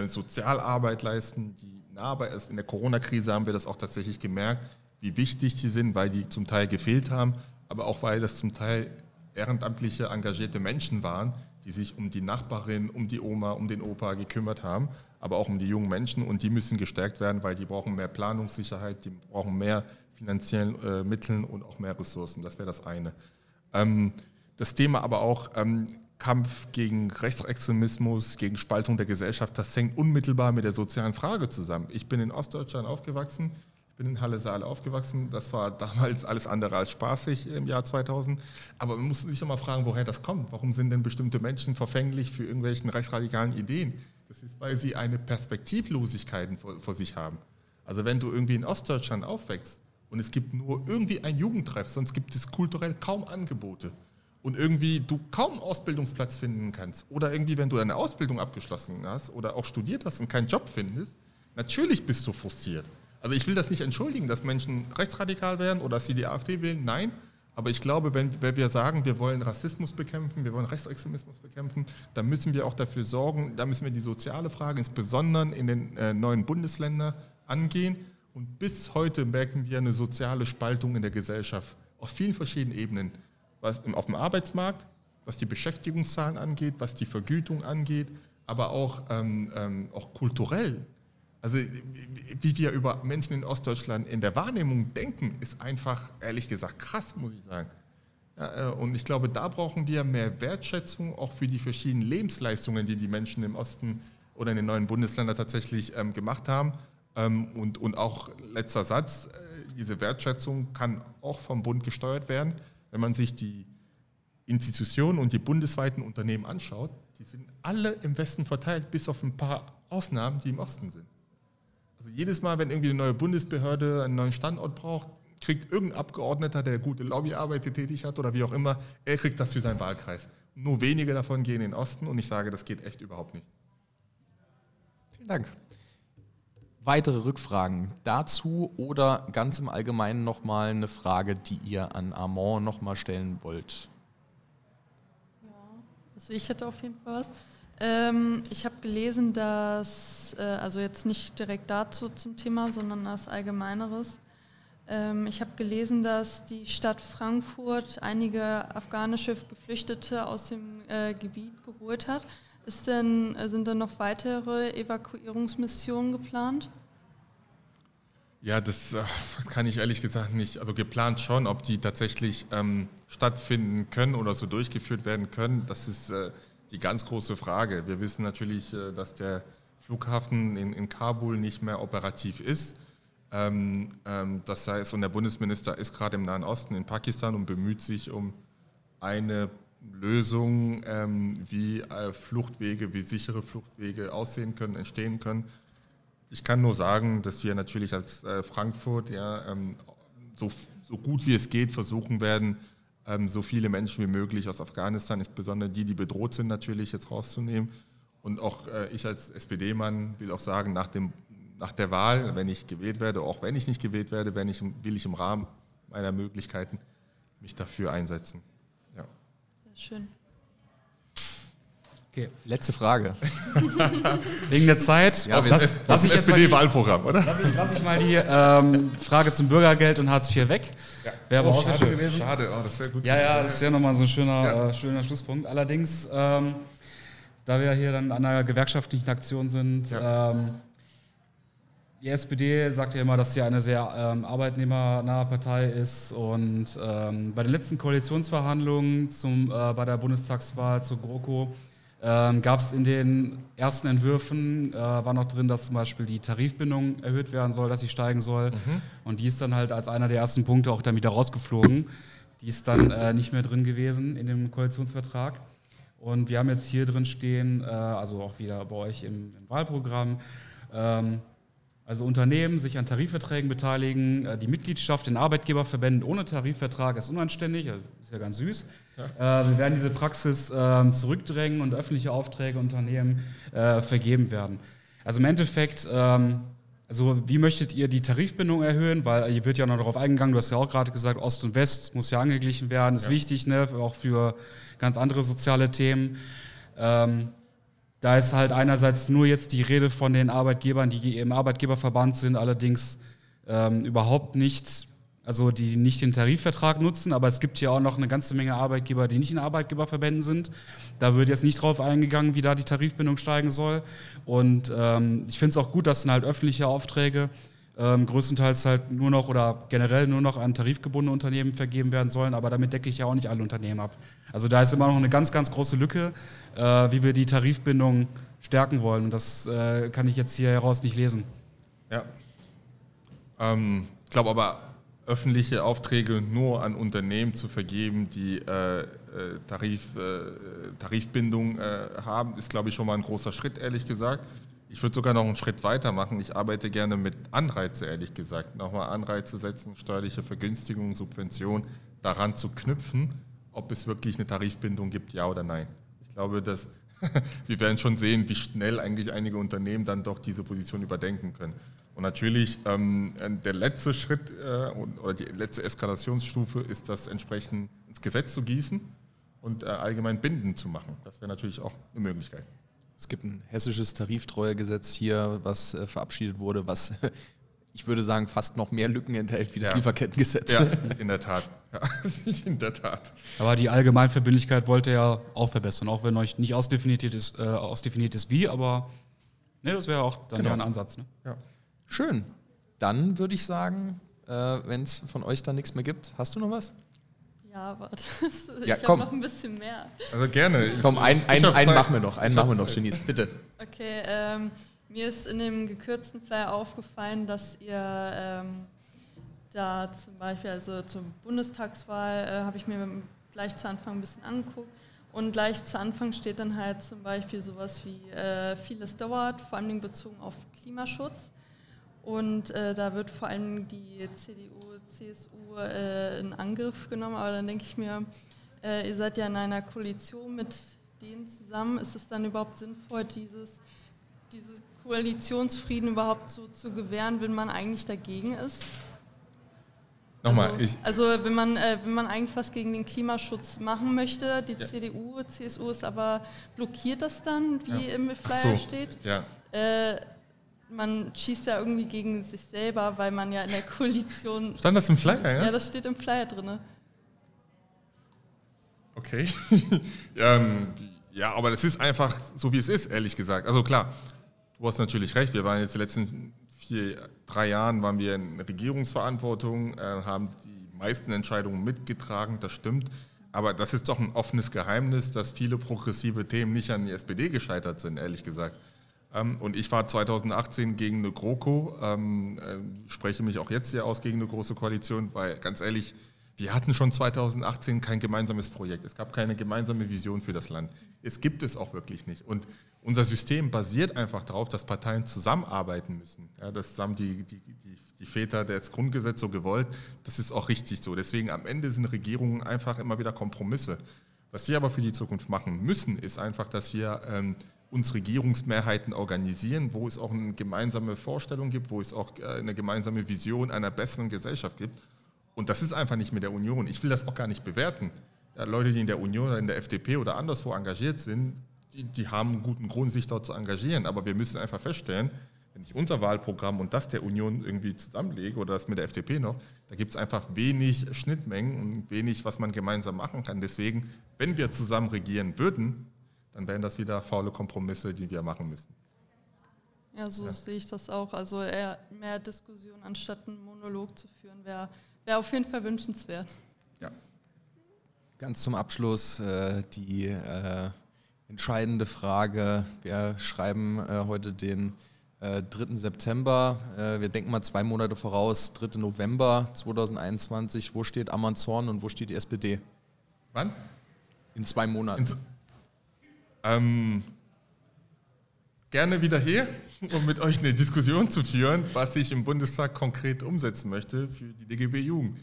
Sozialarbeit leisten, die nah bei in der Corona-Krise haben wir das auch tatsächlich gemerkt, wie wichtig die sind, weil die zum Teil gefehlt haben, aber auch weil das zum Teil ehrenamtliche, engagierte Menschen waren, die sich um die Nachbarin, um die Oma, um den Opa gekümmert haben, aber auch um die jungen Menschen und die müssen gestärkt werden, weil die brauchen mehr Planungssicherheit, die brauchen mehr finanziellen äh, Mitteln und auch mehr Ressourcen. Das wäre das eine. Ähm, das Thema aber auch ähm, Kampf gegen Rechtsextremismus, gegen Spaltung der Gesellschaft, das hängt unmittelbar mit der sozialen Frage zusammen. Ich bin in Ostdeutschland aufgewachsen, ich bin in Halle Saale aufgewachsen. Das war damals alles andere als spaßig im Jahr 2000. Aber man muss sich mal fragen, woher das kommt. Warum sind denn bestimmte Menschen verfänglich für irgendwelchen rechtsradikalen Ideen? Das ist, weil sie eine Perspektivlosigkeit vor, vor sich haben. Also wenn du irgendwie in Ostdeutschland aufwächst und es gibt nur irgendwie ein Jugendtreff, sonst gibt es kulturell kaum Angebote und irgendwie du kaum Ausbildungsplatz finden kannst oder irgendwie wenn du eine Ausbildung abgeschlossen hast oder auch studiert hast und keinen Job findest, natürlich bist du frustriert. Also ich will das nicht entschuldigen, dass Menschen rechtsradikal werden oder dass sie die AfD wählen, nein, aber ich glaube, wenn, wenn, wir sagen, wir wollen Rassismus bekämpfen, wir wollen Rechtsextremismus bekämpfen, dann müssen wir auch dafür sorgen, da müssen wir die soziale Frage insbesondere in den äh, neuen Bundesländern angehen. Und bis heute merken wir eine soziale Spaltung in der Gesellschaft auf vielen verschiedenen Ebenen. Was, auf dem Arbeitsmarkt, was die Beschäftigungszahlen angeht, was die Vergütung angeht, aber auch, ähm, ähm, auch kulturell. Also wie wir über Menschen in Ostdeutschland in der Wahrnehmung denken, ist einfach, ehrlich gesagt, krass, muss ich sagen. Ja, äh, und ich glaube, da brauchen wir mehr Wertschätzung auch für die verschiedenen Lebensleistungen, die die Menschen im Osten oder in den neuen Bundesländern tatsächlich ähm, gemacht haben. Ähm, und, und auch letzter Satz, äh, diese Wertschätzung kann auch vom Bund gesteuert werden. Wenn man sich die Institutionen und die bundesweiten Unternehmen anschaut, die sind alle im Westen verteilt, bis auf ein paar Ausnahmen, die im Osten sind. Also jedes Mal, wenn irgendwie eine neue Bundesbehörde einen neuen Standort braucht, kriegt irgendein Abgeordneter, der gute Lobbyarbeit tätig hat oder wie auch immer, er kriegt das für seinen Wahlkreis. Nur wenige davon gehen in den Osten und ich sage, das geht echt überhaupt nicht. Vielen Dank. Weitere Rückfragen dazu oder ganz im Allgemeinen nochmal eine Frage, die ihr an Armand nochmal stellen wollt? Ja, also ich hätte auf jeden Fall was. Ähm, ich habe gelesen, dass, äh, also jetzt nicht direkt dazu zum Thema, sondern als Allgemeineres. Ähm, ich habe gelesen, dass die Stadt Frankfurt einige afghanische Geflüchtete aus dem äh, Gebiet geholt hat. Ist denn, äh, sind denn noch weitere Evakuierungsmissionen geplant? Ja, das äh, kann ich ehrlich gesagt nicht. Also geplant schon, ob die tatsächlich ähm, stattfinden können oder so durchgeführt werden können, das ist äh, die ganz große Frage. Wir wissen natürlich, äh, dass der Flughafen in, in Kabul nicht mehr operativ ist. Ähm, ähm, das heißt, und der Bundesminister ist gerade im Nahen Osten in Pakistan und bemüht sich um eine Lösung, ähm, wie äh, Fluchtwege, wie sichere Fluchtwege aussehen können, entstehen können. Ich kann nur sagen, dass wir natürlich als äh, Frankfurt ja, so, so gut wie es geht versuchen werden, ähm, so viele Menschen wie möglich aus Afghanistan, insbesondere die, die bedroht sind, natürlich jetzt rauszunehmen. Und auch äh, ich als SPD-Mann will auch sagen, nach, dem, nach der Wahl, wenn ich gewählt werde, auch wenn ich nicht gewählt werde, wenn ich, will ich im Rahmen meiner Möglichkeiten mich dafür einsetzen. Schön. Okay, letzte Frage. Wegen der Zeit. Ja, das, das, ist ein SPD-Wahlprogramm, oder? Lass ich, lass ich mal die ähm, Frage zum Bürgergeld und Hartz IV weg. Ja. Wäre oh, aber auch schade, schön gewesen. Schade, oh, das wäre gut. Ja, ja, das ist ja nochmal so ein schöner, ja. äh, schöner Schlusspunkt. Allerdings, ähm, da wir hier dann an einer gewerkschaftlichen Aktion sind, ja. ähm, die SPD sagt ja immer, dass sie eine sehr ähm, arbeitnehmernahe Partei ist und ähm, bei den letzten Koalitionsverhandlungen zum, äh, bei der Bundestagswahl zur GroKo ähm, Gab es in den ersten Entwürfen, äh, war noch drin, dass zum Beispiel die Tarifbindung erhöht werden soll, dass sie steigen soll. Mhm. Und die ist dann halt als einer der ersten Punkte auch wieder rausgeflogen. Die ist dann äh, nicht mehr drin gewesen in dem Koalitionsvertrag. Und wir haben jetzt hier drin stehen, äh, also auch wieder bei euch im, im Wahlprogramm, ähm, also Unternehmen sich an Tarifverträgen beteiligen. Äh, die Mitgliedschaft in Arbeitgeberverbänden ohne Tarifvertrag ist unanständig, also ist ja ganz süß. Ja. Äh, wir werden diese Praxis ähm, zurückdrängen und öffentliche Aufträge Unternehmen äh, vergeben werden. Also im Endeffekt, ähm, also wie möchtet ihr die Tarifbindung erhöhen? Weil hier wird ja noch darauf eingegangen, du hast ja auch gerade gesagt, Ost und West muss ja angeglichen werden, ist ja. wichtig, ne? auch für ganz andere soziale Themen. Ähm, da ist halt einerseits nur jetzt die Rede von den Arbeitgebern, die im Arbeitgeberverband sind, allerdings ähm, überhaupt nicht, also die nicht den Tarifvertrag nutzen, aber es gibt ja auch noch eine ganze Menge Arbeitgeber, die nicht in Arbeitgeberverbänden sind. Da wird jetzt nicht drauf eingegangen, wie da die Tarifbindung steigen soll. Und ähm, ich finde es auch gut, dass dann halt öffentliche Aufträge ähm, größtenteils halt nur noch oder generell nur noch an tarifgebundene Unternehmen vergeben werden sollen, aber damit decke ich ja auch nicht alle Unternehmen ab. Also da ist immer noch eine ganz, ganz große Lücke, äh, wie wir die Tarifbindung stärken wollen. Und das äh, kann ich jetzt hier heraus nicht lesen. Ja. Ähm, ich glaube aber, öffentliche Aufträge nur an Unternehmen zu vergeben, die äh, äh Tarif, äh, Tarifbindung äh, haben, ist, glaube ich, schon mal ein großer Schritt, ehrlich gesagt. Ich würde sogar noch einen Schritt weiter machen. Ich arbeite gerne mit Anreize, ehrlich gesagt. Nochmal Anreize setzen, steuerliche Vergünstigungen, Subventionen, daran zu knüpfen, ob es wirklich eine Tarifbindung gibt, ja oder nein. Ich glaube, dass wir werden schon sehen, wie schnell eigentlich einige Unternehmen dann doch diese Position überdenken können. Und natürlich ähm, der letzte Schritt äh, oder die letzte Eskalationsstufe ist das entsprechend ins Gesetz zu gießen und äh, allgemein bindend zu machen. Das wäre natürlich auch eine Möglichkeit. Es gibt ein hessisches Tariftreuegesetz hier, was äh, verabschiedet wurde, was ich würde sagen, fast noch mehr Lücken enthält wie das ja. Lieferkettengesetz. Ja, in der Tat. Ja, in der Tat. Aber die Allgemeinverbindlichkeit wollte er auch verbessern, auch wenn euch nicht ausdefiniert ist, äh, ausdefiniert ist wie, aber ne, das wäre auch dann genau. ein Ansatz. Ne? Ja. Schön. Dann würde ich sagen, äh, wenn es von euch dann nichts mehr gibt, hast du noch was? Ja, aber das, ja, ich habe noch ein bisschen mehr. Also gerne. Komm, einen ein, ein machen wir noch. Einen machen wir noch, Genies, bitte. Okay, ähm, mir ist in dem gekürzten Flyer aufgefallen, dass ihr ähm, da zum Beispiel, also zur Bundestagswahl, äh, habe ich mir gleich zu Anfang ein bisschen angeguckt. Und gleich zu Anfang steht dann halt zum Beispiel sowas wie äh, vieles dauert, vor allem bezogen auf Klimaschutz. Und äh, da wird vor allem die CDU, CSU äh, in Angriff genommen. Aber dann denke ich mir, äh, ihr seid ja in einer Koalition mit denen zusammen. Ist es dann überhaupt sinnvoll, dieses, dieses Koalitionsfrieden überhaupt so zu gewähren, wenn man eigentlich dagegen ist? Nochmal, also, ich also wenn man, äh, wenn man eigentlich was gegen den Klimaschutz machen möchte, die ja. CDU, CSU ist aber blockiert das dann, wie ja. im Flyer so. steht. Ja. Äh, man schießt ja irgendwie gegen sich selber, weil man ja in der Koalition. Stand das im Flyer, ja? Ja, das steht im Flyer drin. Okay. ja, ähm, ja, aber das ist einfach so, wie es ist, ehrlich gesagt. Also klar, Du hast natürlich recht. Wir waren jetzt die letzten vier, drei Jahren waren wir in Regierungsverantwortung, äh, haben die meisten Entscheidungen mitgetragen. Das stimmt. Aber das ist doch ein offenes Geheimnis, dass viele progressive Themen nicht an die SPD gescheitert sind, ehrlich gesagt. Ähm, und ich war 2018 gegen eine GroKo, ähm, äh, spreche mich auch jetzt hier aus gegen eine große Koalition, weil ganz ehrlich, wir hatten schon 2018 kein gemeinsames Projekt. Es gab keine gemeinsame Vision für das Land. Es gibt es auch wirklich nicht. Und unser System basiert einfach darauf, dass Parteien zusammenarbeiten müssen. Ja, das haben die, die, die, die Väter des Grundgesetzes so gewollt. Das ist auch richtig so. Deswegen am Ende sind Regierungen einfach immer wieder Kompromisse. Was wir aber für die Zukunft machen müssen, ist einfach, dass wir ähm, uns Regierungsmehrheiten organisieren, wo es auch eine gemeinsame Vorstellung gibt, wo es auch äh, eine gemeinsame Vision einer besseren Gesellschaft gibt. Und das ist einfach nicht mit der Union. Ich will das auch gar nicht bewerten. Ja, Leute, die in der Union oder in der FDP oder anderswo engagiert sind, die, die haben einen guten Grund, sich dort zu engagieren. Aber wir müssen einfach feststellen, wenn ich unser Wahlprogramm und das der Union irgendwie zusammenlege oder das mit der FDP noch, da gibt es einfach wenig Schnittmengen und wenig, was man gemeinsam machen kann. Deswegen, wenn wir zusammen regieren würden, dann wären das wieder faule Kompromisse, die wir machen müssen. Ja, so ja. sehe ich das auch. Also eher mehr Diskussion anstatt einen Monolog zu führen, wäre wär auf jeden Fall wünschenswert. Ja. Ganz zum Abschluss äh, die äh, entscheidende Frage. Wir schreiben äh, heute den äh, 3. September. Äh, wir denken mal zwei Monate voraus, 3. November 2021. Wo steht Amazon und wo steht die SPD? Wann? In zwei Monaten. In, ähm, gerne wieder hier, um mit euch eine Diskussion zu führen, was ich im Bundestag konkret umsetzen möchte für die DGB Jugend.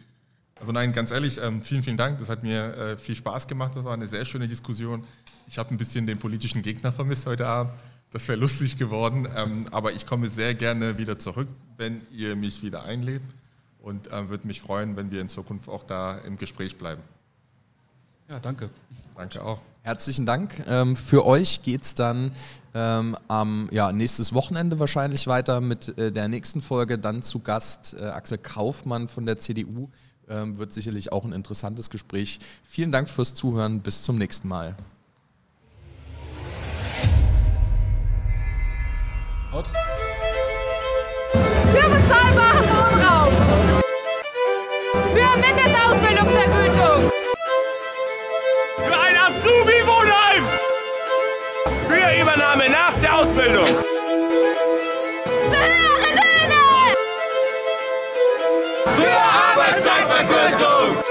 Also nein, ganz ehrlich, ähm, vielen, vielen Dank. Das hat mir äh, viel Spaß gemacht. Das war eine sehr schöne Diskussion. Ich habe ein bisschen den politischen Gegner vermisst heute Abend. Das wäre lustig geworden. Ähm, aber ich komme sehr gerne wieder zurück, wenn ihr mich wieder einlädt. Und äh, würde mich freuen, wenn wir in Zukunft auch da im Gespräch bleiben. Ja, danke. Danke auch. Herzlichen Dank. Ähm, für euch geht es dann ähm, am ja, nächstes Wochenende wahrscheinlich weiter mit äh, der nächsten Folge. Dann zu Gast äh, Axel Kaufmann von der CDU. Ähm, wird sicherlich auch ein interessantes Gespräch. Vielen Dank fürs Zuhören. Bis zum nächsten Mal. Out. Für bezahlbaren Wohnraum. Für Mindestausbildungsvergütung. Für ein Azubi-Wohnheim! Für Übernahme nach der Ausbildung! Für höhere Löhne! Für Arbeitszeitverkürzung!